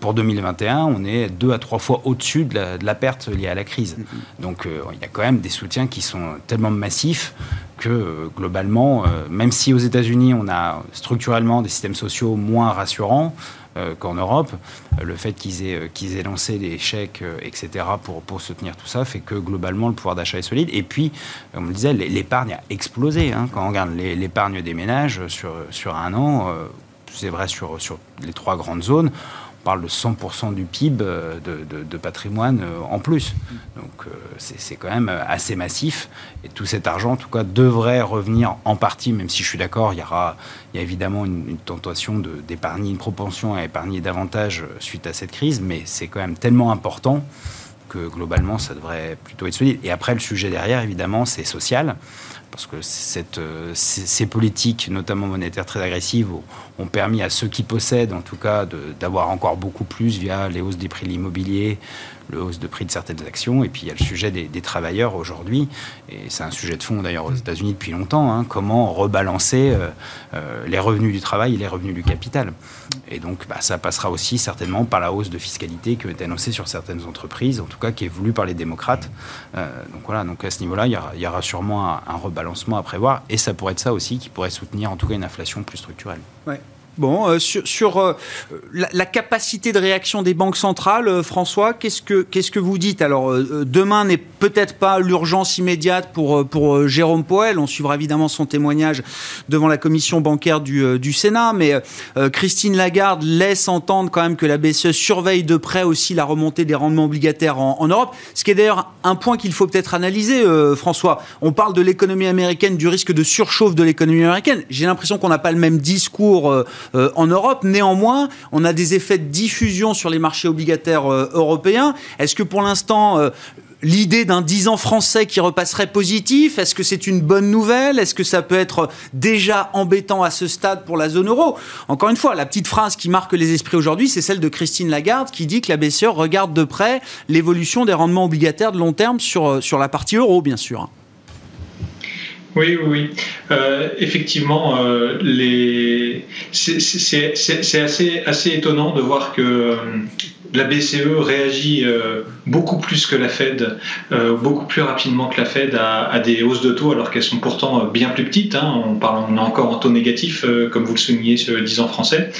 Pour 2021, on est deux à trois fois au-dessus de la, de la, perte liée à la crise. Donc, il y a quand même des soutiens qui sont tellement massifs que euh, globalement, euh, même si aux États-Unis on a structurellement des systèmes sociaux moins rassurants, qu'en Europe. Le fait qu'ils aient, qu'ils aient lancé des chèques, etc., pour, pour soutenir tout ça, fait que globalement, le pouvoir d'achat est solide. Et puis, on le disait, l'épargne a explosé. Hein. Quand on regarde l'épargne des ménages sur, sur un an, c'est vrai sur, sur les trois grandes zones, parle de 100% du PIB euh, de, patrimoine euh, en plus. Donc euh, c'est quand même assez massif. Et tout cet argent, en tout cas, devrait revenir en partie, même si je suis d'accord, il y aura il y a évidemment une, tentation d'épargner, une propension à épargner davantage suite à cette crise, mais c'est quand même tellement important que globalement, ça devrait plutôt être solide. Et après, le sujet derrière, évidemment, c'est social parce que cette, ces, politiques, notamment monétaires très agressives, ont permis à ceux qui possèdent, en tout cas, d'avoir encore beaucoup plus via les hausses des prix de l'immobilier, le hausse de prix de certaines actions. Et puis il y a le sujet des, travailleurs aujourd'hui, et c'est un sujet de fond d'ailleurs aux États-Unis depuis longtemps, hein, comment rebalancer euh, euh, les revenus du travail et les revenus du capital. Et donc bah, ça passera aussi certainement par la hausse de fiscalité qui est annoncée sur certaines entreprises, en tout cas qui est voulue par les démocrates. Euh, donc voilà, donc à ce niveau-là, il y, aura, sûrement un, rebalancement à prévoir, et ça pourrait être ça aussi qui pourrait soutenir en tout cas une inflation plus structurelle. Ouais. Bon, euh, sur, euh, la, capacité de réaction des banques centrales, euh, François, qu'est-ce que, qu'est-ce que vous dites? Alors, demain n'est peut-être pas l'urgence immédiate pour, pour Jérôme Poel. On suivra évidemment son témoignage devant la commission bancaire du, du Sénat. Mais Christine Lagarde laisse entendre quand même que la BCE surveille de près aussi la remontée des rendements obligataires en, en Europe. Ce qui est d'ailleurs un point qu'il faut peut-être analyser, François. On parle de l'économie américaine, du risque de surchauffe de l'économie américaine. J'ai l'impression qu'on n'a pas le même discours euh, en Europe. Néanmoins, on a des effets de diffusion sur les marchés obligataires euh, européens. Est-ce que pour l'instant, euh, l'idée d'un 10 ans français qui repasserait positif, est-ce que c'est une bonne nouvelle? Est-ce que ça peut être déjà embêtant à ce stade pour la zone euro? Encore une fois, la petite phrase qui marque les esprits aujourd'hui, c'est celle de Christine Lagarde qui dit que la BCE regarde de près l'évolution des rendements obligataires de long terme sur, sur la partie euro, bien sûr. Oui, oui, oui. Euh, effectivement, euh, les... c'est assez, assez étonnant de voir que euh, la BCE réagit euh, beaucoup plus que la Fed, euh, beaucoup plus rapidement que la Fed à, des hausses de taux, alors qu'elles sont pourtant euh, bien plus petites. Hein. On, parle, on est encore en taux négatif, comme vous le soulignez sur le 10 ans français.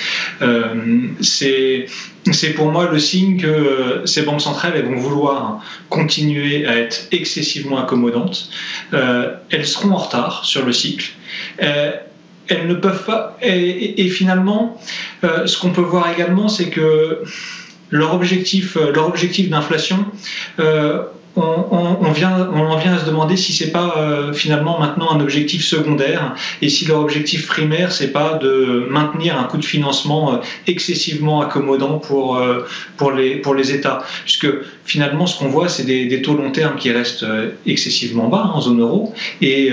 c'est pour moi le signe que ces banques centrales vont vouloir continuer à être excessivement accommodantes. elles seront en retard sur le cycle elles ne peuvent pas. Et, finalement, ce qu'on peut voir également, c'est que leur objectif, euh, leur objectif d'inflation, euh, on, vient, on en vient à se demander si c'est pas euh, finalement maintenant un objectif secondaire et si leur objectif primaire c'est pas de maintenir un coût de financement excessivement accommodant pour pour les pour les États. Puisque finalement ce qu'on voit c'est des, taux long terme qui restent excessivement bas en zone euro et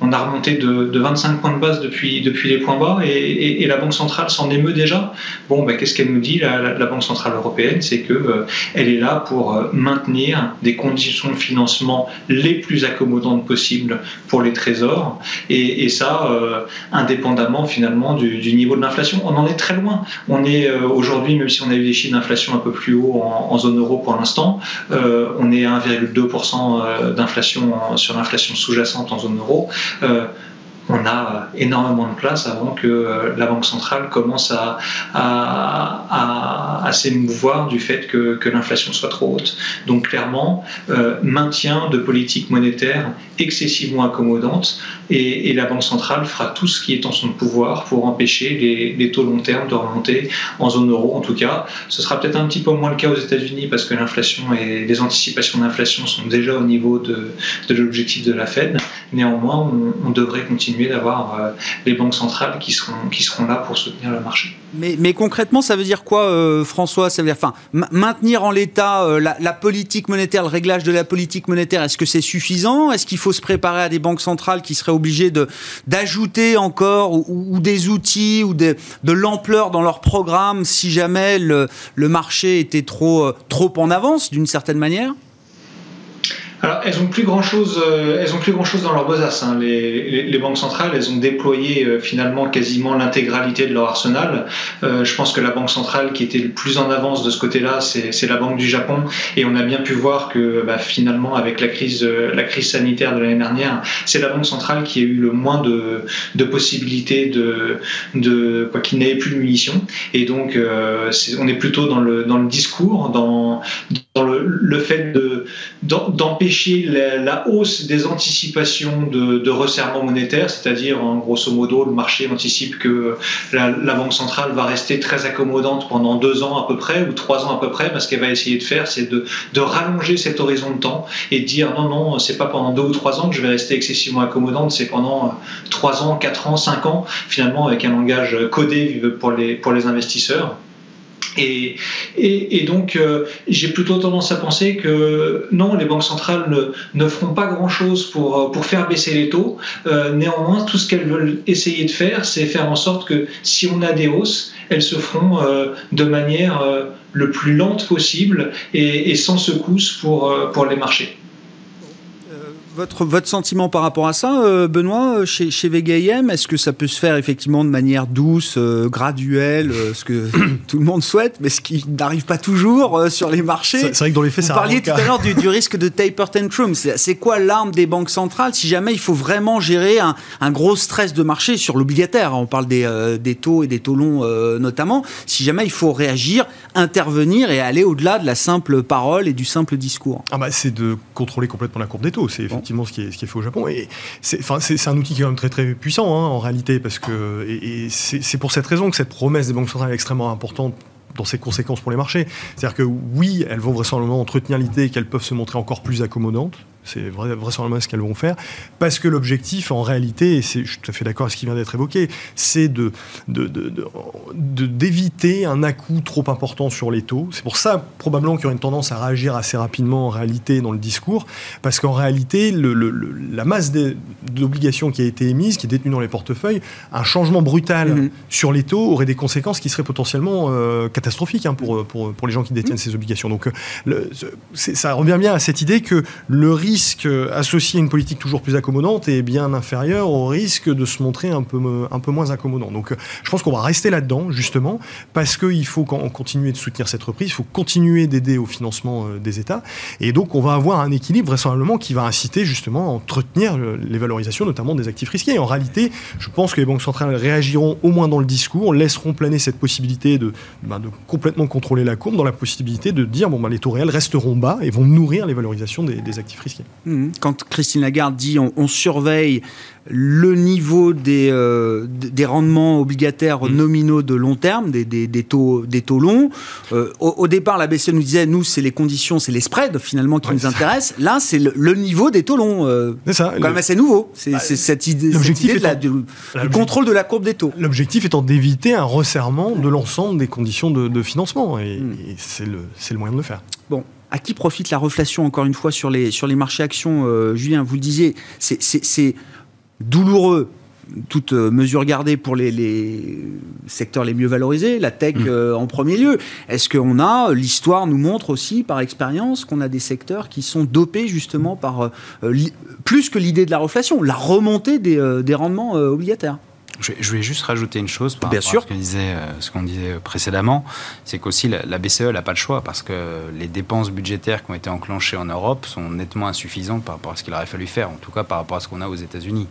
on a remonté de, 25 points de base depuis, les points bas et, la Banque centrale s'en émeut déjà. Bon, ben, qu'est-ce qu'elle nous dit, la, Banque centrale européenne? C'est qu'elle euh, est là pour euh, maintenir des conditions de financement les plus accommodantes possibles pour les trésors. Et, ça, euh, indépendamment finalement du, niveau de l'inflation. On en est très loin. On est aujourd'hui, même si on a eu des chiffres d'inflation un peu plus hauts en, zone euro pour l'instant, on est à 1,2% d'inflation sur l'inflation sous-jacente en zone euro. Euh, [LAUGHS] on a énormément de place avant que la Banque centrale commence à, à, s'émouvoir du fait que, l'inflation soit trop haute. Donc clairement, euh, maintien de politique monétaire excessivement accommodante et, la Banque centrale fera tout ce qui est en son pouvoir pour empêcher les, taux long terme de remonter en zone euro. En tout cas, ce sera peut-être un petit peu moins le cas aux États-Unis parce que l'inflation et les anticipations d'inflation sont déjà au niveau de, l'objectif de la Fed. Néanmoins, on devrait continuer d'avoir euh, les banques centrales qui seront, qui seront là pour soutenir le marché. Mais, mais concrètement, ça veut dire quoi, euh, François? Ça veut dire, maintenir en l'état euh, la, politique monétaire, le réglage de la politique monétaire, est-ce que c'est suffisant? Est-ce qu'il faut se préparer à des banques centrales qui seraient obligées d'ajouter encore ou, des outils ou de, de l'ampleur dans leur programme si jamais le, le marché était trop, trop en avance d'une certaine manière? Alors, elles ont plus grand chose, euh, elles ont plus grand chose dans leur besace. Hein. Les, banques centrales, elles ont déployé euh, finalement quasiment l'intégralité de leur arsenal. Euh, je pense que la banque centrale qui était le plus en avance de ce côté-là, c'est la banque du Japon, et on a bien pu voir que bah, finalement, avec la crise, sanitaire de l'année dernière, c'est la banque centrale qui a eu le moins de, possibilités de, de quoi qu'il n'avait plus de munitions. Et donc, on est plutôt dans le discours, dans le, fait de d'empêcher la, hausse des anticipations de, resserrement monétaire, c'est-à-dire en grosso modo le marché anticipe que la, Banque centrale va rester très accommodante pendant deux ans à peu près ou trois ans à peu près, parce qu'elle va essayer de faire, c'est de, rallonger cet horizon de temps et de dire non non, c'est pas pendant deux ou trois ans que je vais rester excessivement accommodante, c'est pendant trois ans, quatre ans, cinq ans, finalement avec un langage codé pour les pour les investisseurs. Et, donc, euh, j'ai plutôt tendance à penser que non, les banques centrales ne, feront pas grand-chose pour, euh, pour faire baisser les taux. Euh, néanmoins, tout ce qu'elles veulent essayer de faire, c'est faire en sorte que si on a des hausses, elles se feront de manière le plus lente possible et, sans secousse pour les marchés. Votre, votre sentiment par rapport à ça, euh, Benoît, euh, chez, chez VGIM, est-ce que ça peut se faire effectivement de manière douce, euh, graduelle, ce que [COUGHS] tout le monde souhaite, mais ce qui n'arrive pas toujours sur les marchés? C'est vrai que dans les faits, Vous parliez tout à l'heure du, du, risque de taper tantrum. C'est quoi l'arme des banques centrales si jamais il faut vraiment gérer un, un gros stress de marché sur l'obligataire? On parle des, des, taux et des taux longs notamment. Si jamais il faut réagir, intervenir et aller au-delà de la simple parole et du simple discours. Ah bah, c'est de contrôler complètement la courbe des taux. C'est ce qui est, fait au Japon. Et c'est, c'est, un outil qui est quand même très très puissant hein, en réalité, parce que et, c'est, pour cette raison que cette promesse des banques centrales est extrêmement importante dans ses conséquences pour les marchés. C'est-à-dire que oui, elles vont vraisemblablement entretenir l'idée qu'elles peuvent se montrer encore plus accommodantes, c'est vraisemblablement ce qu'elles vont faire. Parce que l'objectif, en réalité, et je suis tout à fait d'accord avec ce qui vient d'être évoqué, c'est de, d'éviter un à-coup trop important sur les taux. C'est pour ça, probablement, qu'il y aura une tendance à réagir assez rapidement, en réalité, dans le discours. Parce qu'en réalité, le, la masse d'obligations qui a été émise, qui est détenue dans les portefeuilles, un changement brutal mm-hmm. sur les taux aurait des conséquences qui seraient potentiellement euh, catastrophiques hein, pour, pour, pour, les gens qui détiennent mm-hmm. ces obligations. Donc, le, ça revient bien à cette idée que le risque risque associé à une politique toujours plus accommodante est bien inférieur au risque de se montrer un peu, un peu moins accommodant. Donc je pense qu'on va rester là-dedans, justement, parce qu'il faut continuer de soutenir cette reprise, il faut continuer d'aider au financement euh, des États. Et donc on va avoir un équilibre vraisemblablement qui va inciter justement à entretenir euh, les valorisations, notamment des actifs risqués. En réalité, je pense que les banques centrales réagiront au moins dans le discours, laisseront planer cette possibilité de, ben, complètement contrôler la courbe, dans la possibilité de dire bon, ben, les taux réels resteront bas et vont nourrir les valorisations des actifs risqués. Mhm. Quand Christine Lagarde dit on, surveille le niveau des, euh, des rendements obligataires mhm. nominaux de long terme, des, des, taux, des taux longs. Euh, au, départ, la BCE nous disait, nous, c'est les conditions, c'est les spreads finalement qui nous intéressent. Là, c'est le, niveau des taux longs. Euh, c'est ça. Quand même assez nouveau. C'est bah, cette idée, du, contrôle de la courbe des taux. L'objectif étant d'éviter un resserrement de l'ensemble des conditions de, financement. Et, mhm. et c'est le, le moyen de le faire. Bon, à qui profite la reflation, encore une fois, sur les, sur les marchés actions euh, Julien, vous le disiez, c'est douloureux, toute euh, mesure gardée pour les, secteurs les mieux valorisés, la tech mmh. euh, en premier lieu. Est-ce qu'on a, l'histoire nous montre aussi par expérience qu'on a des secteurs qui sont dopés justement par, plus que l'idée de la reflation, la remontée des rendements obligataires? Je, vais juste rajouter une chose par rapport à ce qu'on disait, euh, ce qu'on disait précédemment, c'est qu'aussi la, BCE n'a pas le choix parce que les dépenses budgétaires qui ont été enclenchées en Europe sont nettement insuffisantes par rapport à ce qu'il aurait fallu faire, en tout cas par rapport à ce qu'on a aux États-Unis.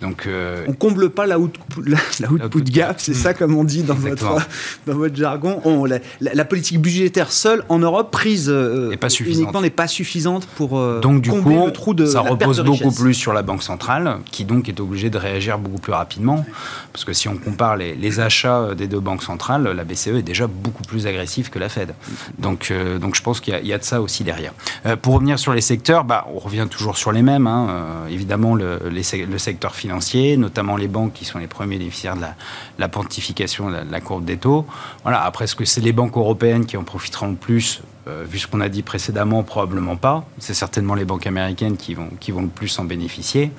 Donc, euh, on comble pas la output, la, output gap, c'est ça comme on dit dans votre, [LAUGHS] dans votre jargon. On, la, politique budgétaire seule en Europe prise euh, pas uniquement n'est pas suffisante pour donc, du combler coup, le trou de ça repose beaucoup plus sur la banque centrale qui donc est obligée de réagir beaucoup plus rapidement. Parce que si on compare les, achats des deux banques centrales, la BCE est déjà beaucoup plus agressive que la Fed. Donc, euh, donc je pense qu'il y, a de ça aussi derrière. Euh, pour revenir sur les secteurs, bah, on revient toujours sur les mêmes. Hein. Euh, évidemment, le, secteur financier, notamment les banques qui sont les premiers bénéficiaires de la, la pontification de la, courbe des taux. Voilà, après, est-ce que c'est les banques européennes qui en profiteront le plus? Euh, vu ce qu'on a dit précédemment, probablement pas. C'est certainement les banques américaines qui vont, qui vont le plus en bénéficier.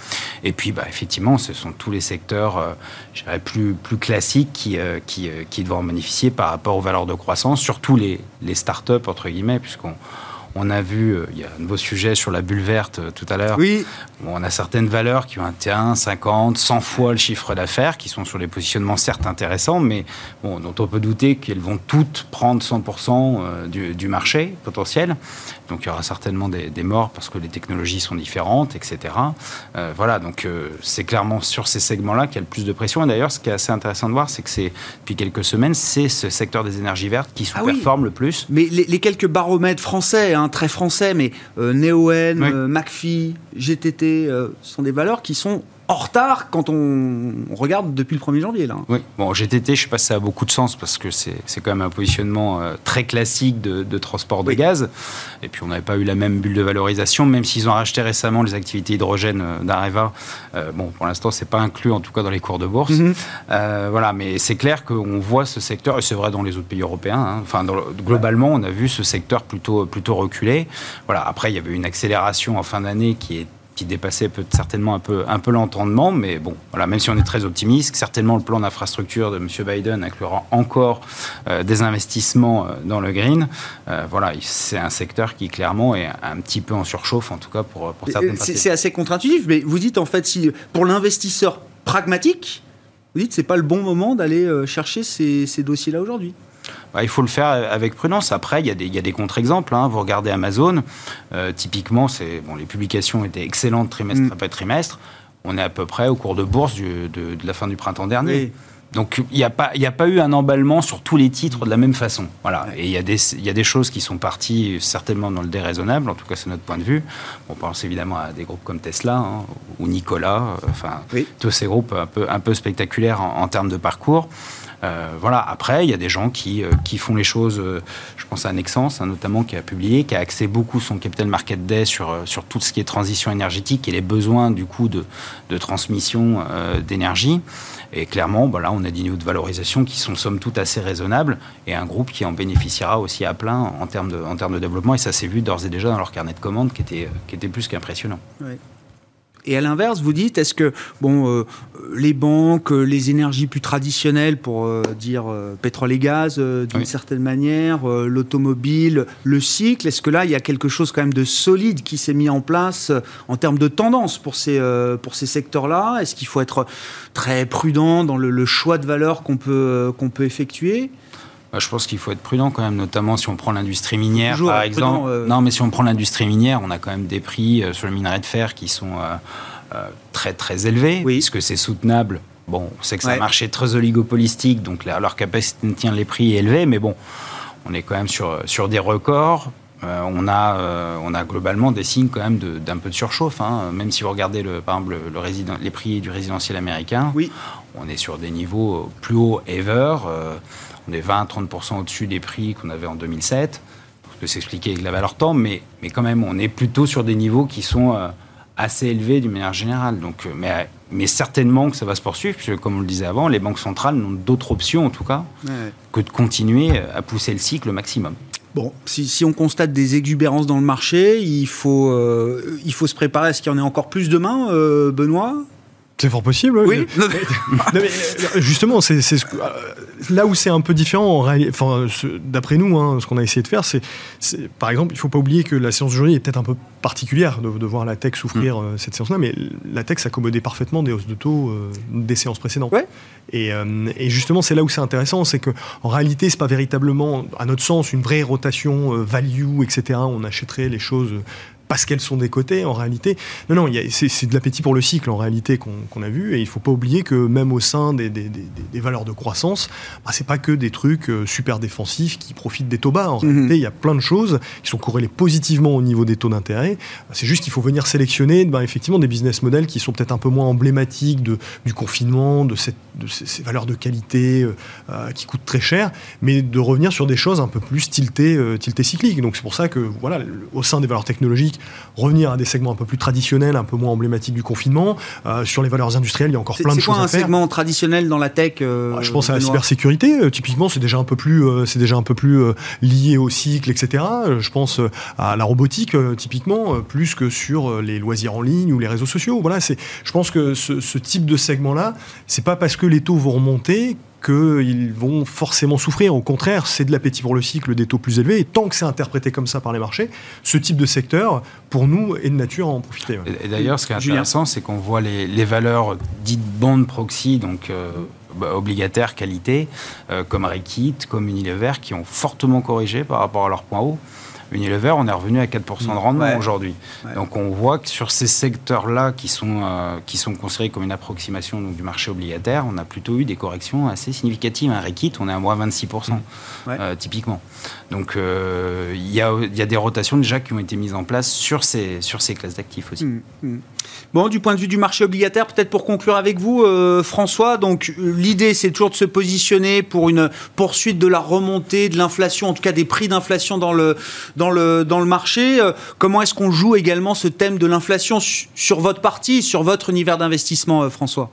Et puis, bah, effectivement, ce sont tous les secteurs, euh, plus, plus classiques qui, euh, qui, qui, devront en bénéficier par rapport aux valeurs de croissance, surtout les, les start-up, entre guillemets, puisqu'on On a vu, il y a un nouveau sujet sur la bulle verte tout à l'heure. Oui. on a certaines valeurs qui ont un 1, 50, 100 fois le chiffre d'affaires, qui sont sur les positionnements certes intéressants, mais bon, dont on peut douter qu'elles vont toutes prendre 100% du, du, marché potentiel. Donc il y aura certainement des, morts parce que les technologies sont différentes, etc. voilà, donc c'est clairement sur ces segments-là qu'il y a le plus de pression. Et d'ailleurs, ce qui est assez intéressant de voir, c'est que c'est depuis quelques semaines, c'est ce secteur des énergies vertes qui ah sous-performe le plus. Mais les, quelques baromètres français, hein, très français, mais euh, Neoen, euh, McPhee, GTT, euh, sont des valeurs qui sont en retard quand on, regarde depuis le 1er janvier. Là. Oui, bon, GTT, je ne sais pas si ça a beaucoup de sens parce que c'est quand même un positionnement euh, très classique de, transport de gaz. Et puis on n'avait pas eu la même bulle de valorisation, même s'ils ont racheté récemment les activités hydrogène euh, d'Areva. Euh, bon, pour l'instant, ce n'est pas inclus en tout cas dans les cours de bourse. Mhm. voilà, mais c'est clair qu'on voit ce secteur, et c'est vrai dans les autres pays européens, hein. enfin, globalement, on a vu ce secteur plutôt, plutôt reculer. Voilà, après, il y avait une accélération en fin d'année qui est qui dépassait peut certainement un peu, un peu l'entendement, mais bon, voilà, même si on est très optimiste, certainement le plan d'infrastructure de M. Biden inclura encore euh, des investissements euh, dans le green. Euh, voilà, c'est un secteur qui clairement est un petit peu en surchauffe, en tout cas pour, pour certaines parties. C'est assez contre-intuitif, mais vous dites en fait, si pour l'investisseur pragmatique, vous dites c'est pas le bon moment d'aller chercher ces, ces dossiers-là aujourd'hui. Bah, il faut le faire avec prudence. Après, il y a des, des contre-exemples. Hein. Vous regardez Amazon, euh, typiquement, bon, les publications étaient excellentes trimestre mm. après trimestre. On est à peu près au cours de bourse de, la fin du printemps dernier. Donc il n'y a, pas, a pas eu un emballement sur tous les titres de la même façon. Voilà. Et il y, a des, y a des choses qui sont parties certainement dans le déraisonnable, en tout cas c'est notre point de vue. On pense évidemment à des groupes comme Tesla hein, ou Nicolas, euh, enfin tous ces groupes un peu, un peu spectaculaires en termes de parcours. Euh, voilà. Après, il y a des gens qui, euh, qui font les choses. Euh, je pense à Nexens, hein, notamment, qui a publié, qui a axé beaucoup son capital market day sur, sur tout ce qui est transition énergétique et les besoins du coup de, de transmission d'énergie. Et clairement, bah on a des niveaux de valorisation qui sont somme toute assez raisonnables et un groupe qui en bénéficiera aussi à plein en termes de, en termes de développement. Et ça s'est vu d'ores et déjà dans leur carnet de commandes qui était, qui était plus qu'impressionnant. Et à l'inverse, vous dites, est-ce que bon, euh, les banques, euh, les énergies plus traditionnelles, pour euh, dire pétrole et gaz, d'une certaine manière, l'automobile, le cycle, est-ce que là, il y a quelque chose quand même de solide qui s'est mis en place en termes de tendance pour ces, pour ces secteurs-là? Est-ce qu'il faut être très prudent dans le, choix de valeur qu'on peut, qu'on peut effectuer? Bah, je pense qu'il faut être prudent quand même, notamment si on prend l'industrie minière, par exemple. Non, mais si on prend l'industrie minière, on a quand même des prix sur le minerai de fer qui sont euh, très très élevés, oui. puisque c'est soutenable. Bon, on sait que c'est un marché très oligopolistique, donc leur capacité de tenir les prix est élevée, mais bon, on est quand même sur, sur des records. Euh, on, a, euh, on a globalement des signes quand même d'un peu de surchauffe. Hein. Même si vous regardez le, par exemple le, résident, les prix du résidentiel américain, oui. on est sur des niveaux plus hauts ever. On est 20-30% au-dessus des prix qu'on avait en 2007. Ça peut s'expliquer avec la valeur temps, mais, mais quand même, on est plutôt sur des niveaux qui sont assez élevé d'une manière générale. Donc, euh, mais, mais certainement que ça va se poursuivre, puisque comme on le disait avant, les banques centrales n'ont d'autres options, en tout cas, que de continuer à pousser le cycle au maximum. Bon, si, si, on constate des exubérances dans le marché, il faut, euh, il faut se préparer à ce qu'il y en ait encore plus demain, euh, Benoît? C'est fort possible. Oui. [LAUGHS] justement, c'est là où c'est un peu différent. Enfin, d'après nous, hein, ce qu'on a essayé de faire, c'est, par exemple, il ne faut pas oublier que la séance d'aujourd'hui est peut-être un peu particulière de, voir la tech souffrir mm. euh, cette séance-là, mais la tech s'accommodait parfaitement des hausses de taux euh, des séances précédentes. Et, euh, et, justement, c'est là où c'est intéressant, c'est que en réalité, c'est pas véritablement, à notre sens, une vraie rotation value, etc. On achèterait les choses parce qu'elles sont des côtés en réalité. Non, non, c'est de l'appétit pour le cycle en réalité qu'on a vu et il ne faut pas oublier que même au sein des, des, des, valeurs de croissance, bah, c'est pas que des trucs euh, super défensifs qui profitent des taux bas. En mhm. réalité, il y a plein de choses qui sont corrélées positivement au niveau des taux d'intérêt. C'est juste qu'il faut venir sélectionner bah, effectivement des business models qui sont peut-être un peu moins emblématiques de, du confinement, de, cette, de ces, valeurs de qualité euh, euh, qui coûtent très cher, mais de revenir sur des choses un peu plus tiltées, tiltées cycliques. Donc c'est pour ça que voilà, au sein des valeurs technologiques, revenir à des segments un peu plus traditionnels, un peu moins emblématiques du confinement. Euh, sur les valeurs industrielles, il y a encore plein de choses à faire. C'est quoi un segment traditionnel dans la tech euh, Je pense à la cybersécurité. Euh, typiquement, c'est déjà un peu plus, c'est déjà un peu plus lié au cycle, etc. Je pense à la robotique, typiquement, plus que sur les loisirs en ligne ou les réseaux sociaux. Voilà, c'est. Je pense que ce, ce type de segment-là, c'est pas parce que les taux vont remonter qu'ils vont forcément souffrir. Au contraire, c'est de l'appétit pour le cycle des taux plus élevés. Et tant que c'est interprété comme ça par les marchés, ce type de secteur, pour nous, est de nature à en profiter. Et, d'ailleurs, ce qui est intéressant, c'est qu'on voit les, valeurs dites bond proxy, donc euh, bah, obligataires qualité, euh, comme Rekit, comme Unilever, qui ont fortement corrigé par rapport à leur point haut. Unilever, on est revenu à 4% de rendement aujourd'hui. Donc on voit que sur ces secteurs-là qui, sont euh, qui sont considérés comme une approximation donc, du marché obligataire, on a plutôt eu des corrections assez significatives. Un Rekit, on est à moins 26% euh, typiquement. Donc euh, il y, a, y, a, des rotations déjà qui ont été mises en place sur ces, sur ces classes d'actifs aussi. Mmh, mmh. Bon, du point de vue du marché obligataire, peut-être pour conclure avec vous, François, donc l'idée c'est toujours de se positionner pour une poursuite de la remontée de l'inflation, en tout cas des prix d'inflation dans le, dans le, dans le marché. Euh, comment est-ce qu'on joue également ce thème de l'inflation sur votre partie, sur votre univers d'investissement, euh, François?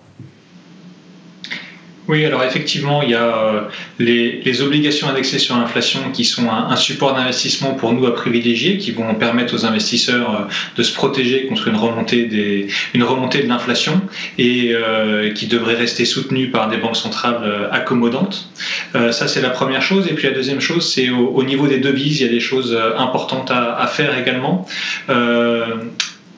Oui, alors effectivement, il y a euh, les, obligations indexées sur l'inflation qui sont un, support d'investissement pour nous à privilégier, qui vont permettre aux investisseurs euh, de se protéger contre une remontée, de l'inflation et euh, qui devrait rester soutenue par des banques centrales accommodantes. ça, c'est la première chose. Et puis la deuxième chose, c'est au, niveau des devises, il y a des choses importantes à faire également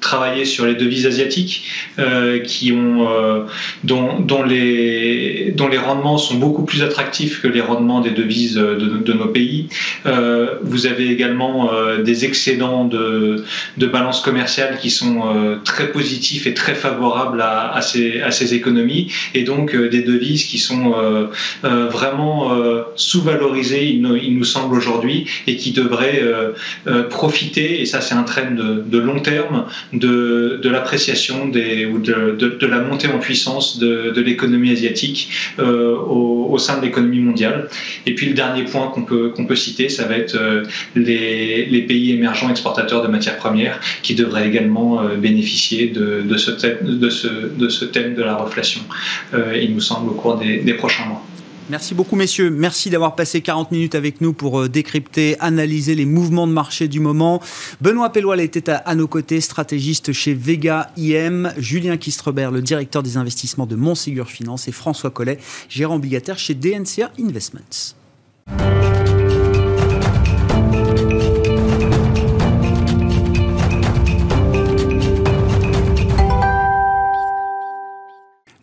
travailler sur les devises asiatiques euh, qui ont, euh, dont, les, dont les rendements sont beaucoup plus attractifs que les rendements des devises de, de nos pays. Euh, vous avez également des excédents de, de balance commerciale qui sont très positifs et très favorables à, à, ces, à ces économies. Et donc des devises qui sont vraiment sous-valorisées, il, il, nous semble aujourd'hui, et qui devraient profiter, et ça c'est un trend de, de long terme, de, de l'appréciation des, ou de, de, la montée en puissance de, l'économie asiatique euh, au, au, sein de l'économie mondiale. Et puis le dernier point qu'on peut, qu'on peut citer, ça va être euh, les, les, pays émergents exportateurs de matières premières qui devraient également euh, bénéficier de, de, ce thème, de, ce, de ce thème de la reflation, il nous semble, au cours des, des prochains mois. Merci beaucoup, messieurs. Merci d'avoir passé 40 minutes avec nous pour euh, décrypter, analyser les mouvements de marché du moment. Benoît Pelloil était à, nos côtés, stratégiste chez Vega IM. Julien Kistrebert, le directeur des investissements de Montségur Finance. Et François Collet, gérant obligataire chez DNCA Investments.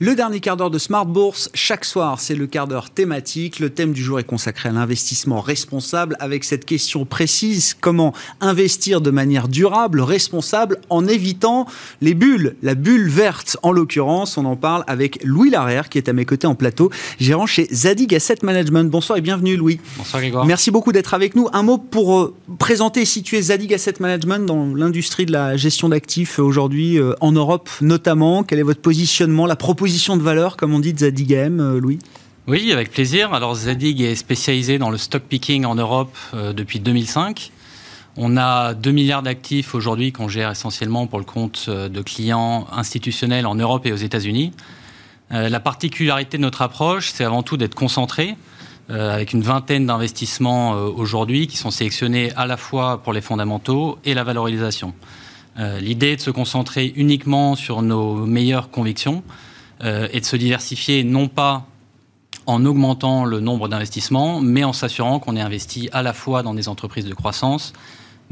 Le dernier quart d'heure de Smart Bourse, chaque soir, c'est le quart d'heure thématique. Le thème du jour est consacré à l'investissement responsable avec cette question précise, comment investir de manière durable, responsable, en évitant les bulles, la bulle verte? En l'occurrence. On en parle avec Louis Larère qui est à mes côtés en plateau, gérant chez Zadig Asset Management. Bonsoir et bienvenue Louis. Bonsoir Grégoire. Merci beaucoup d'être avec nous. Un mot pour euh, présenter et situer Zadig Asset Management dans l'industrie de la gestion d'actifs aujourd'hui euh, en Europe notamment. Quel est votre positionnement, la proposition de valeur, comme on dit, de Zadig AM, euh, Louis? Oui, avec plaisir. Alors Zadig est spécialisé dans le stock picking en Europe euh, depuis 2005. On a 2 milliards d'actifs aujourd'hui qu'on gère essentiellement pour le compte euh, de clients institutionnels en Europe et aux États-Unis. la particularité de notre approche, c'est avant tout d'être concentré, avec une vingtaine d'investissements aujourd'hui qui sont sélectionnés à la fois pour les fondamentaux et la valorisation. L'idée est de se concentrer uniquement sur nos meilleures convictions et de se diversifier non pas en augmentant le nombre d'investissements, mais en s'assurant qu'on est investi à la fois dans des entreprises de croissance,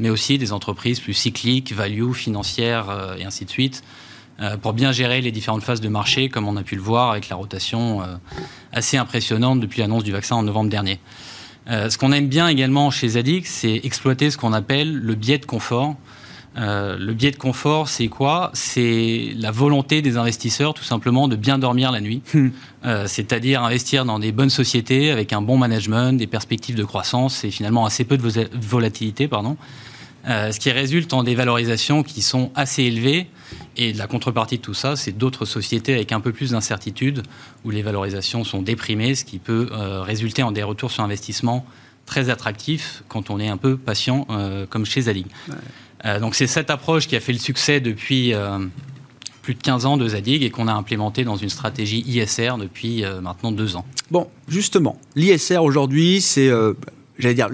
mais aussi des entreprises plus cycliques, value, financières euh, et ainsi de suite, euh, pour bien gérer les différentes phases de marché, comme on a pu le voir avec la rotation assez impressionnante depuis l'annonce du vaccin en novembre dernier. ce qu'on aime bien également chez Zadig, c'est exploiter ce qu'on appelle le biais de confort. Euh, le biais de confort, c'est quoi? C'est la volonté des investisseurs, tout simplement, de bien dormir la nuit. Hmm. Euh, c'est-à-dire investir dans des bonnes sociétés avec un bon management, des perspectives de croissance et finalement assez peu de volatilité, pardon. Euh, ce qui résulte en des valorisations qui sont assez élevées. Et la contrepartie de tout ça, c'est d'autres sociétés avec un peu plus d'incertitude, où les valorisations sont déprimées, ce qui peut résulter en des retours sur investissement très attractifs quand on est un peu patient, comme chez Zalig. Euh, donc c'est cette approche qui a fait le succès depuis euh, plus de 15 ans de Zadig et qu'on a implémenté dans une stratégie ISR depuis euh, maintenant deux ans. Bon, justement, l'ISR aujourd'hui, c'est j'allais dire,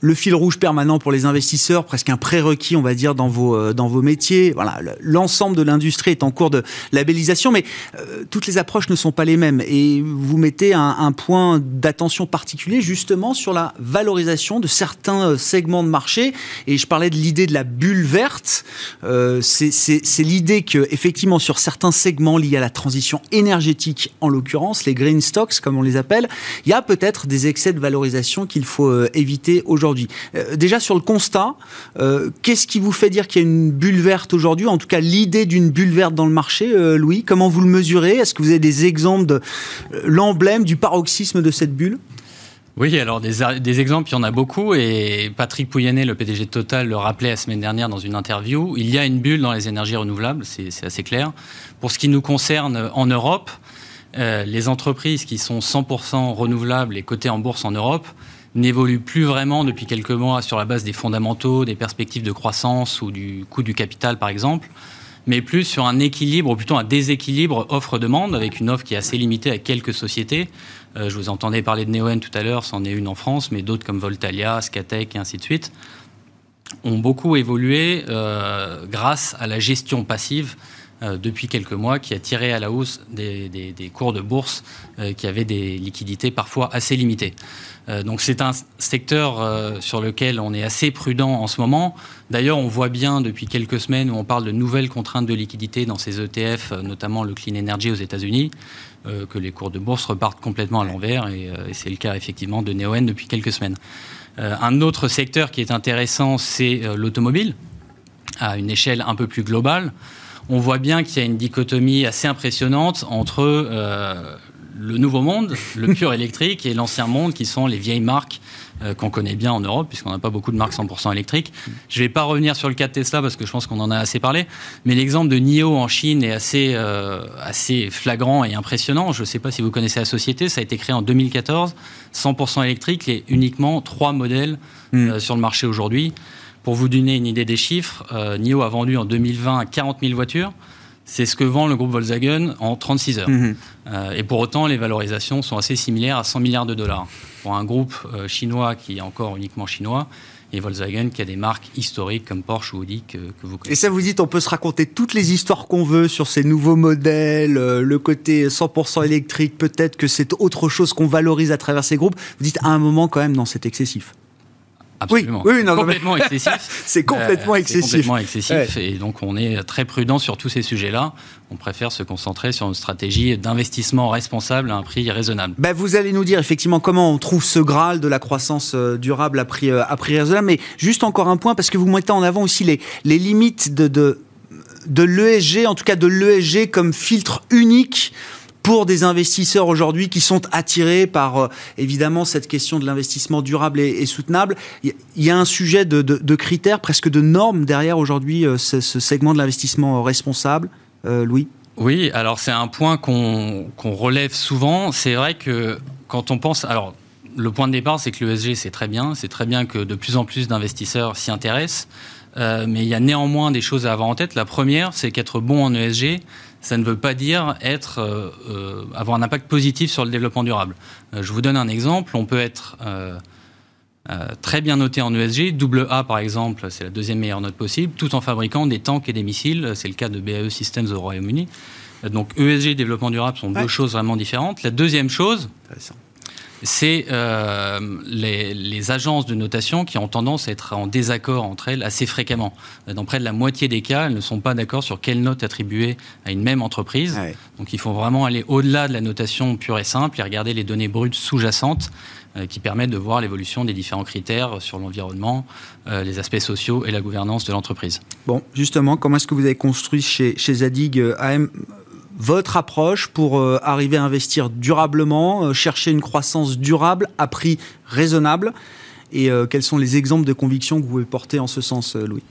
le, fil rouge permanent pour les investisseurs, presque un prérequis, on va dire, dans vos, euh, dans vos métiers. Voilà, l'ensemble de l'industrie est en cours de labellisation, mais euh, toutes les approches ne sont pas les mêmes. Et vous mettez un, un point d'attention particulier justement sur la valorisation de certains euh, segments de marché. Et je parlais de l'idée de la bulle verte. Euh, C'est l'idée que, effectivement, sur certains segments liés à la transition énergétique, en l'occurrence, les green stocks, comme on les appelle, il y a peut-être des excès de valorisation qu'il faut éviter aujourd'hui. Euh, déjà sur le constat, euh, qu'est-ce qui vous fait dire qu'il y a une bulle verte aujourd'hui En tout cas, l'idée d'une bulle verte dans le marché, Louis, comment vous le mesurez? Est-ce que vous avez des exemples de l'emblème du paroxysme de cette bulle? Oui, alors des, exemples, il y en a beaucoup. Et Patrick Pouyanné, le PDG de Total, le rappelait la semaine dernière dans une interview. Il y a une bulle dans les énergies renouvelables, c'est assez clair. Pour ce qui nous concerne en Europe, les entreprises qui sont 100% renouvelables et cotées en bourse en Europe n'évolue plus vraiment depuis quelques mois sur la base des fondamentaux, des perspectives de croissance ou du coût du capital, par exemple, mais plus sur un équilibre, ou plutôt un déséquilibre offre-demande, avec une offre qui est assez limitée à quelques sociétés. Euh, je vous entendais parler de Neoen tout à l'heure, c'en est une en France, mais d'autres comme Voltalia, Scatec et ainsi de suite, ont beaucoup évolué euh, grâce à la gestion passive euh, depuis quelques mois qui a tiré à la hausse des, cours de bourse qui avaient des liquidités parfois assez limitées. Euh, donc c'est un secteur euh, sur lequel on est assez prudent en ce moment. D'ailleurs, on voit bien depuis quelques semaines où on parle de nouvelles contraintes de liquidité dans ces ETF, euh, notamment le clean energy aux États-Unis, que les cours de bourse repartent complètement à l'envers, et, c'est le cas effectivement de Neoen depuis quelques semaines. un autre secteur qui est intéressant, c'est l'automobile, à une échelle un peu plus globale. On voit bien qu'il y a une dichotomie assez impressionnante entre le nouveau monde, le pur [LAUGHS] électrique, et l'ancien monde qui sont les vieilles marques euh, qu'on connaît bien en Europe, puisqu'on n'a pas beaucoup de marques 100% électriques. Je ne vais pas revenir sur le cas de Tesla parce que je pense qu'on en a assez parlé, mais l'exemple de NIO en Chine est assez, euh, assez flagrant et impressionnant. Je ne sais pas si vous connaissez la société, ça a été créé en 2014, 100% électrique et uniquement trois modèles hmm. euh, sur le marché aujourd'hui. Pour vous donner une idée des chiffres, NIO a vendu en 2020 40 000 voitures. C'est ce que vend le groupe Volkswagen en 36 heures. Mhm. Euh, et pour autant, les valorisations sont assez similaires à 100 milliards de dollars. Pour un groupe euh, chinois qui est encore uniquement chinois, et Volkswagen qui a des marques historiques comme Porsche ou Audi que, vous connaissez. Et ça vous dit, on peut se raconter toutes les histoires qu'on veut sur ces nouveaux modèles, euh, le côté 100% électrique, peut-être que c'est autre chose qu'on valorise à travers ces groupes. Vous dites à un moment quand même, non, c'est excessif. Absolument. Oui, complètement [LAUGHS] excessif. c'est complètement euh, excessif. complètement excessif. Et donc, on est très prudent sur tous ces sujets-là. On préfère se concentrer sur une stratégie d'investissement responsable à un prix raisonnable. Ben, vous allez nous dire effectivement comment on trouve ce Graal de la croissance euh, durable à prix, euh, à prix raisonnable. Mais juste encore un point, parce que vous mettez en avant aussi les, les limites de, de, de l'ESG, en tout cas de l'ESG comme filtre unique pour des investisseurs aujourd'hui qui sont attirés par euh, évidemment cette question de l'investissement durable et, soutenable. Il y a un sujet de, critères, presque de normes derrière aujourd'hui euh, ce, segment de l'investissement responsable. Euh, Louis? Oui, alors c'est un point qu'on relève souvent. C'est vrai que quand on pense... Alors, le point de départ, c'est que l'ESG, c'est très bien. C'est très bien que de plus en plus d'investisseurs s'y intéressent. mais il y a néanmoins des choses à avoir en tête. La première, c'est qu'être bon en ESG, ça ne veut pas dire être, euh, euh, avoir un impact positif sur le développement durable. Euh, je vous donne un exemple. On peut être très bien noté en ESG, double A par exemple, c'est la deuxième meilleure note possible, tout en fabriquant des tanks et des missiles. C'est le cas de BAE Systems au Royaume-Uni. Donc ESG et développement durable sont deux choses vraiment différentes. La deuxième chose, c'est euh, les, agences de notation qui ont tendance à être en désaccord entre elles assez fréquemment. Dans près de la moitié des cas, elles ne sont pas d'accord sur quelle note attribuer à une même entreprise. Donc il faut vraiment aller au-delà de la notation pure et simple et regarder les données brutes sous-jacentes euh, qui permettent de voir l'évolution des différents critères sur l'environnement, euh, les aspects sociaux et la gouvernance de l'entreprise. Bon, justement, comment est-ce que vous avez construit chez, chez Zadig AM votre approche pour euh, arriver à investir durablement, euh, chercher une croissance durable à prix raisonnable? Et euh, quels sont les exemples de conviction que vous pouvez porter en ce sens, Louis?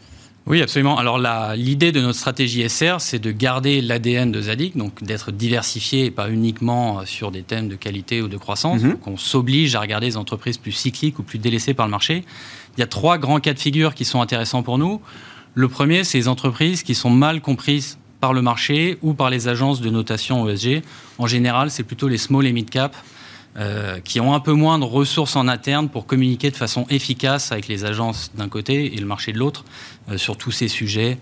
Oui, absolument. Alors l'idée de notre stratégie SR, c'est de garder l'ADN de Zadig, donc d'être diversifié et pas uniquement sur des thèmes de qualité ou de croissance. Donc on s'oblige à regarder des entreprises plus cycliques ou plus délaissées par le marché. Il y a trois grands cas de figure qui sont intéressants pour nous. Le premier, c'est les entreprises qui sont mal comprises par le marché ou par les agences de notation ESG. En général, c'est plutôt les small et mid cap euh, qui ont un peu moins de ressources en interne pour communiquer de façon efficace avec les agences d'un côté et le marché de l'autre euh, sur tous ces sujets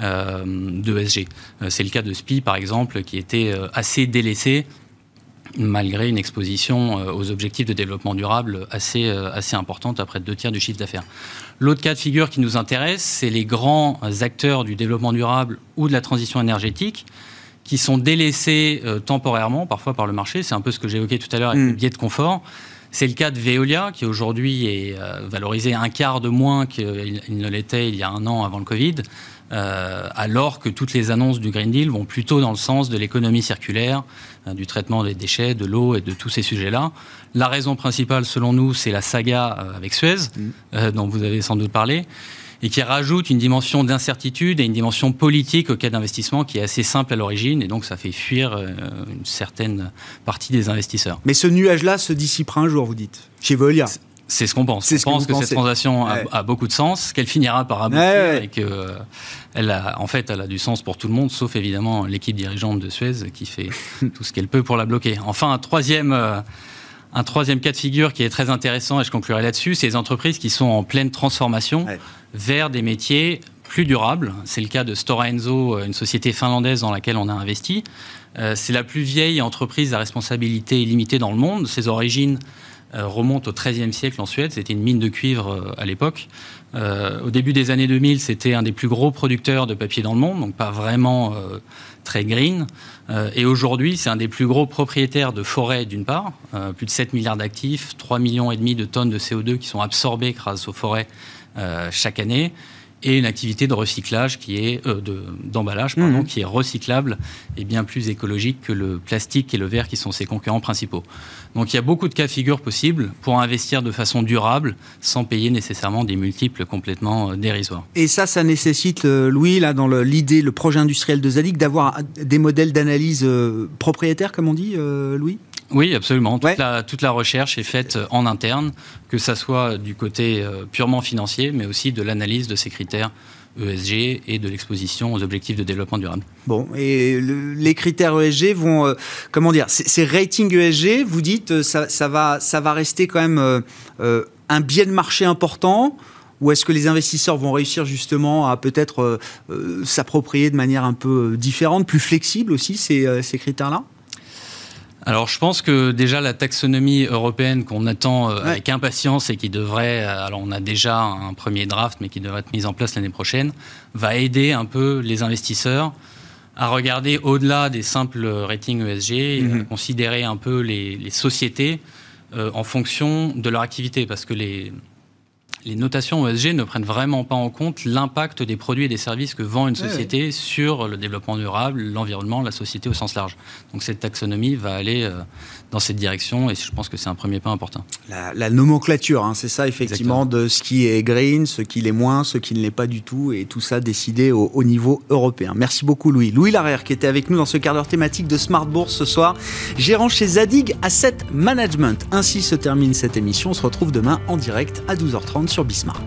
euh, d'ESG. C'est le cas de SPI, par exemple, qui était assez délaissé malgré une exposition aux objectifs de développement durable assez, assez importante, à près de deux tiers du chiffre d'affaires. L'autre cas de figure qui nous intéresse, c'est les grands acteurs du développement durable ou de la transition énergétique qui sont délaissés euh, temporairement, parfois par le marché. C'est un peu ce que j'évoquais tout à l'heure avec mm. le biais de confort. C'est le cas de Veolia, qui aujourd'hui est euh, valorisé un quart de moins qu'il ne l'était il y a un an avant le Covid, euh, alors que toutes les annonces du Green Deal vont plutôt dans le sens de l'économie circulaire, du traitement des déchets, de l'eau et de tous ces sujets-là. La raison principale, selon nous, c'est la saga avec Suez, mm. dont vous avez sans doute parlé et qui rajoute une dimension d'incertitude et une dimension politique au cas d'investissement qui est assez simple à l'origine et donc ça fait fuir euh, une certaine partie des investisseurs. Mais ce nuage-là se dissipera un jour, vous dites, chez Veolia c'est ce qu'on pense. On pense que, cette transaction a, beaucoup de sens, qu'elle finira par aboutir et que euh, elle a, en fait, elle a du sens pour tout le monde, sauf évidemment l'équipe dirigeante de Suez qui fait [LAUGHS] tout ce qu'elle peut pour la bloquer. Enfin, un troisième. Euh, un troisième cas de figure qui est très intéressant, et je conclurai là-dessus, c'est les entreprises qui sont en pleine transformation vers des métiers plus durables. C'est le cas de Stora Enso, une société finlandaise dans laquelle on a investi. Euh, c'est la plus vieille entreprise à responsabilité limitée dans le monde. Ses origines euh, remontent au XIIIe siècle en Suède. C'était une mine de cuivre euh, à l'époque. au début des années 2000, c'était un des plus gros producteurs de papier dans le monde, donc pas vraiment très green. Euh, et aujourd'hui, c'est un des plus gros propriétaires de forêts, d'une part, euh, plus de 7 milliards d'actifs, 3 millions et demi de tonnes de CO2 qui sont absorbées grâce aux forêts euh, chaque année et une activité de recyclage qui est euh, d'emballage pardon, mmh. qui est recyclable et bien plus écologique que le plastique et le verre qui sont ses concurrents principaux. Donc il y a beaucoup de cas de figure possibles pour investir de façon durable sans payer nécessairement des multiples complètement euh, dérisoires. Et ça, ça nécessite, euh, Louis, là dans l'idée, le, projet industriel de Zadig, d'avoir des modèles d'analyse propriétaires, comme on dit, Louis? Oui, absolument. Toute, la, toute, la, recherche est faite en interne, que ça soit du côté euh, purement financier, mais aussi de l'analyse de ces critères ESG et de l'exposition aux objectifs de développement durable. Bon, et les critères ESG vont, euh, comment dire, ces ratings ESG, vous dites, euh, ça, ça, va, ça va rester quand même un biais de marché important ou est-ce que les investisseurs vont réussir justement à peut-être s'approprier de manière un peu différente, plus flexible aussi ces, ces critères-là? Alors je pense que déjà la taxonomie européenne qu'on attend euh, avec impatience et qui devrait, euh, alors on a déjà un premier draft mais qui devrait être mise en place l'année prochaine, va aider un peu les investisseurs à regarder au-delà des simples ratings ESG et à mhm. considérer un peu les, sociétés euh, en fonction de leur activité parce que les, les notations ESG ne prennent vraiment pas en compte l'impact des produits et des services que vend une société sur le développement durable, l'environnement, la société au sens large. Donc cette taxonomie va aller euh, dans cette direction et je pense que c'est un premier pas important. La, nomenclature, hein, c'est ça effectivement de ce qui est green, ce qui l'est moins, ce qui ne l'est pas du tout et tout ça décidé au, niveau européen. Merci beaucoup Louis. Louis Larère qui était avec nous dans ce quart d'heure thématique de Smart Bourse ce soir, gérant chez Zadig Asset Management. Ainsi se termine cette émission. On se retrouve demain en direct à 12h30 sur Bismart.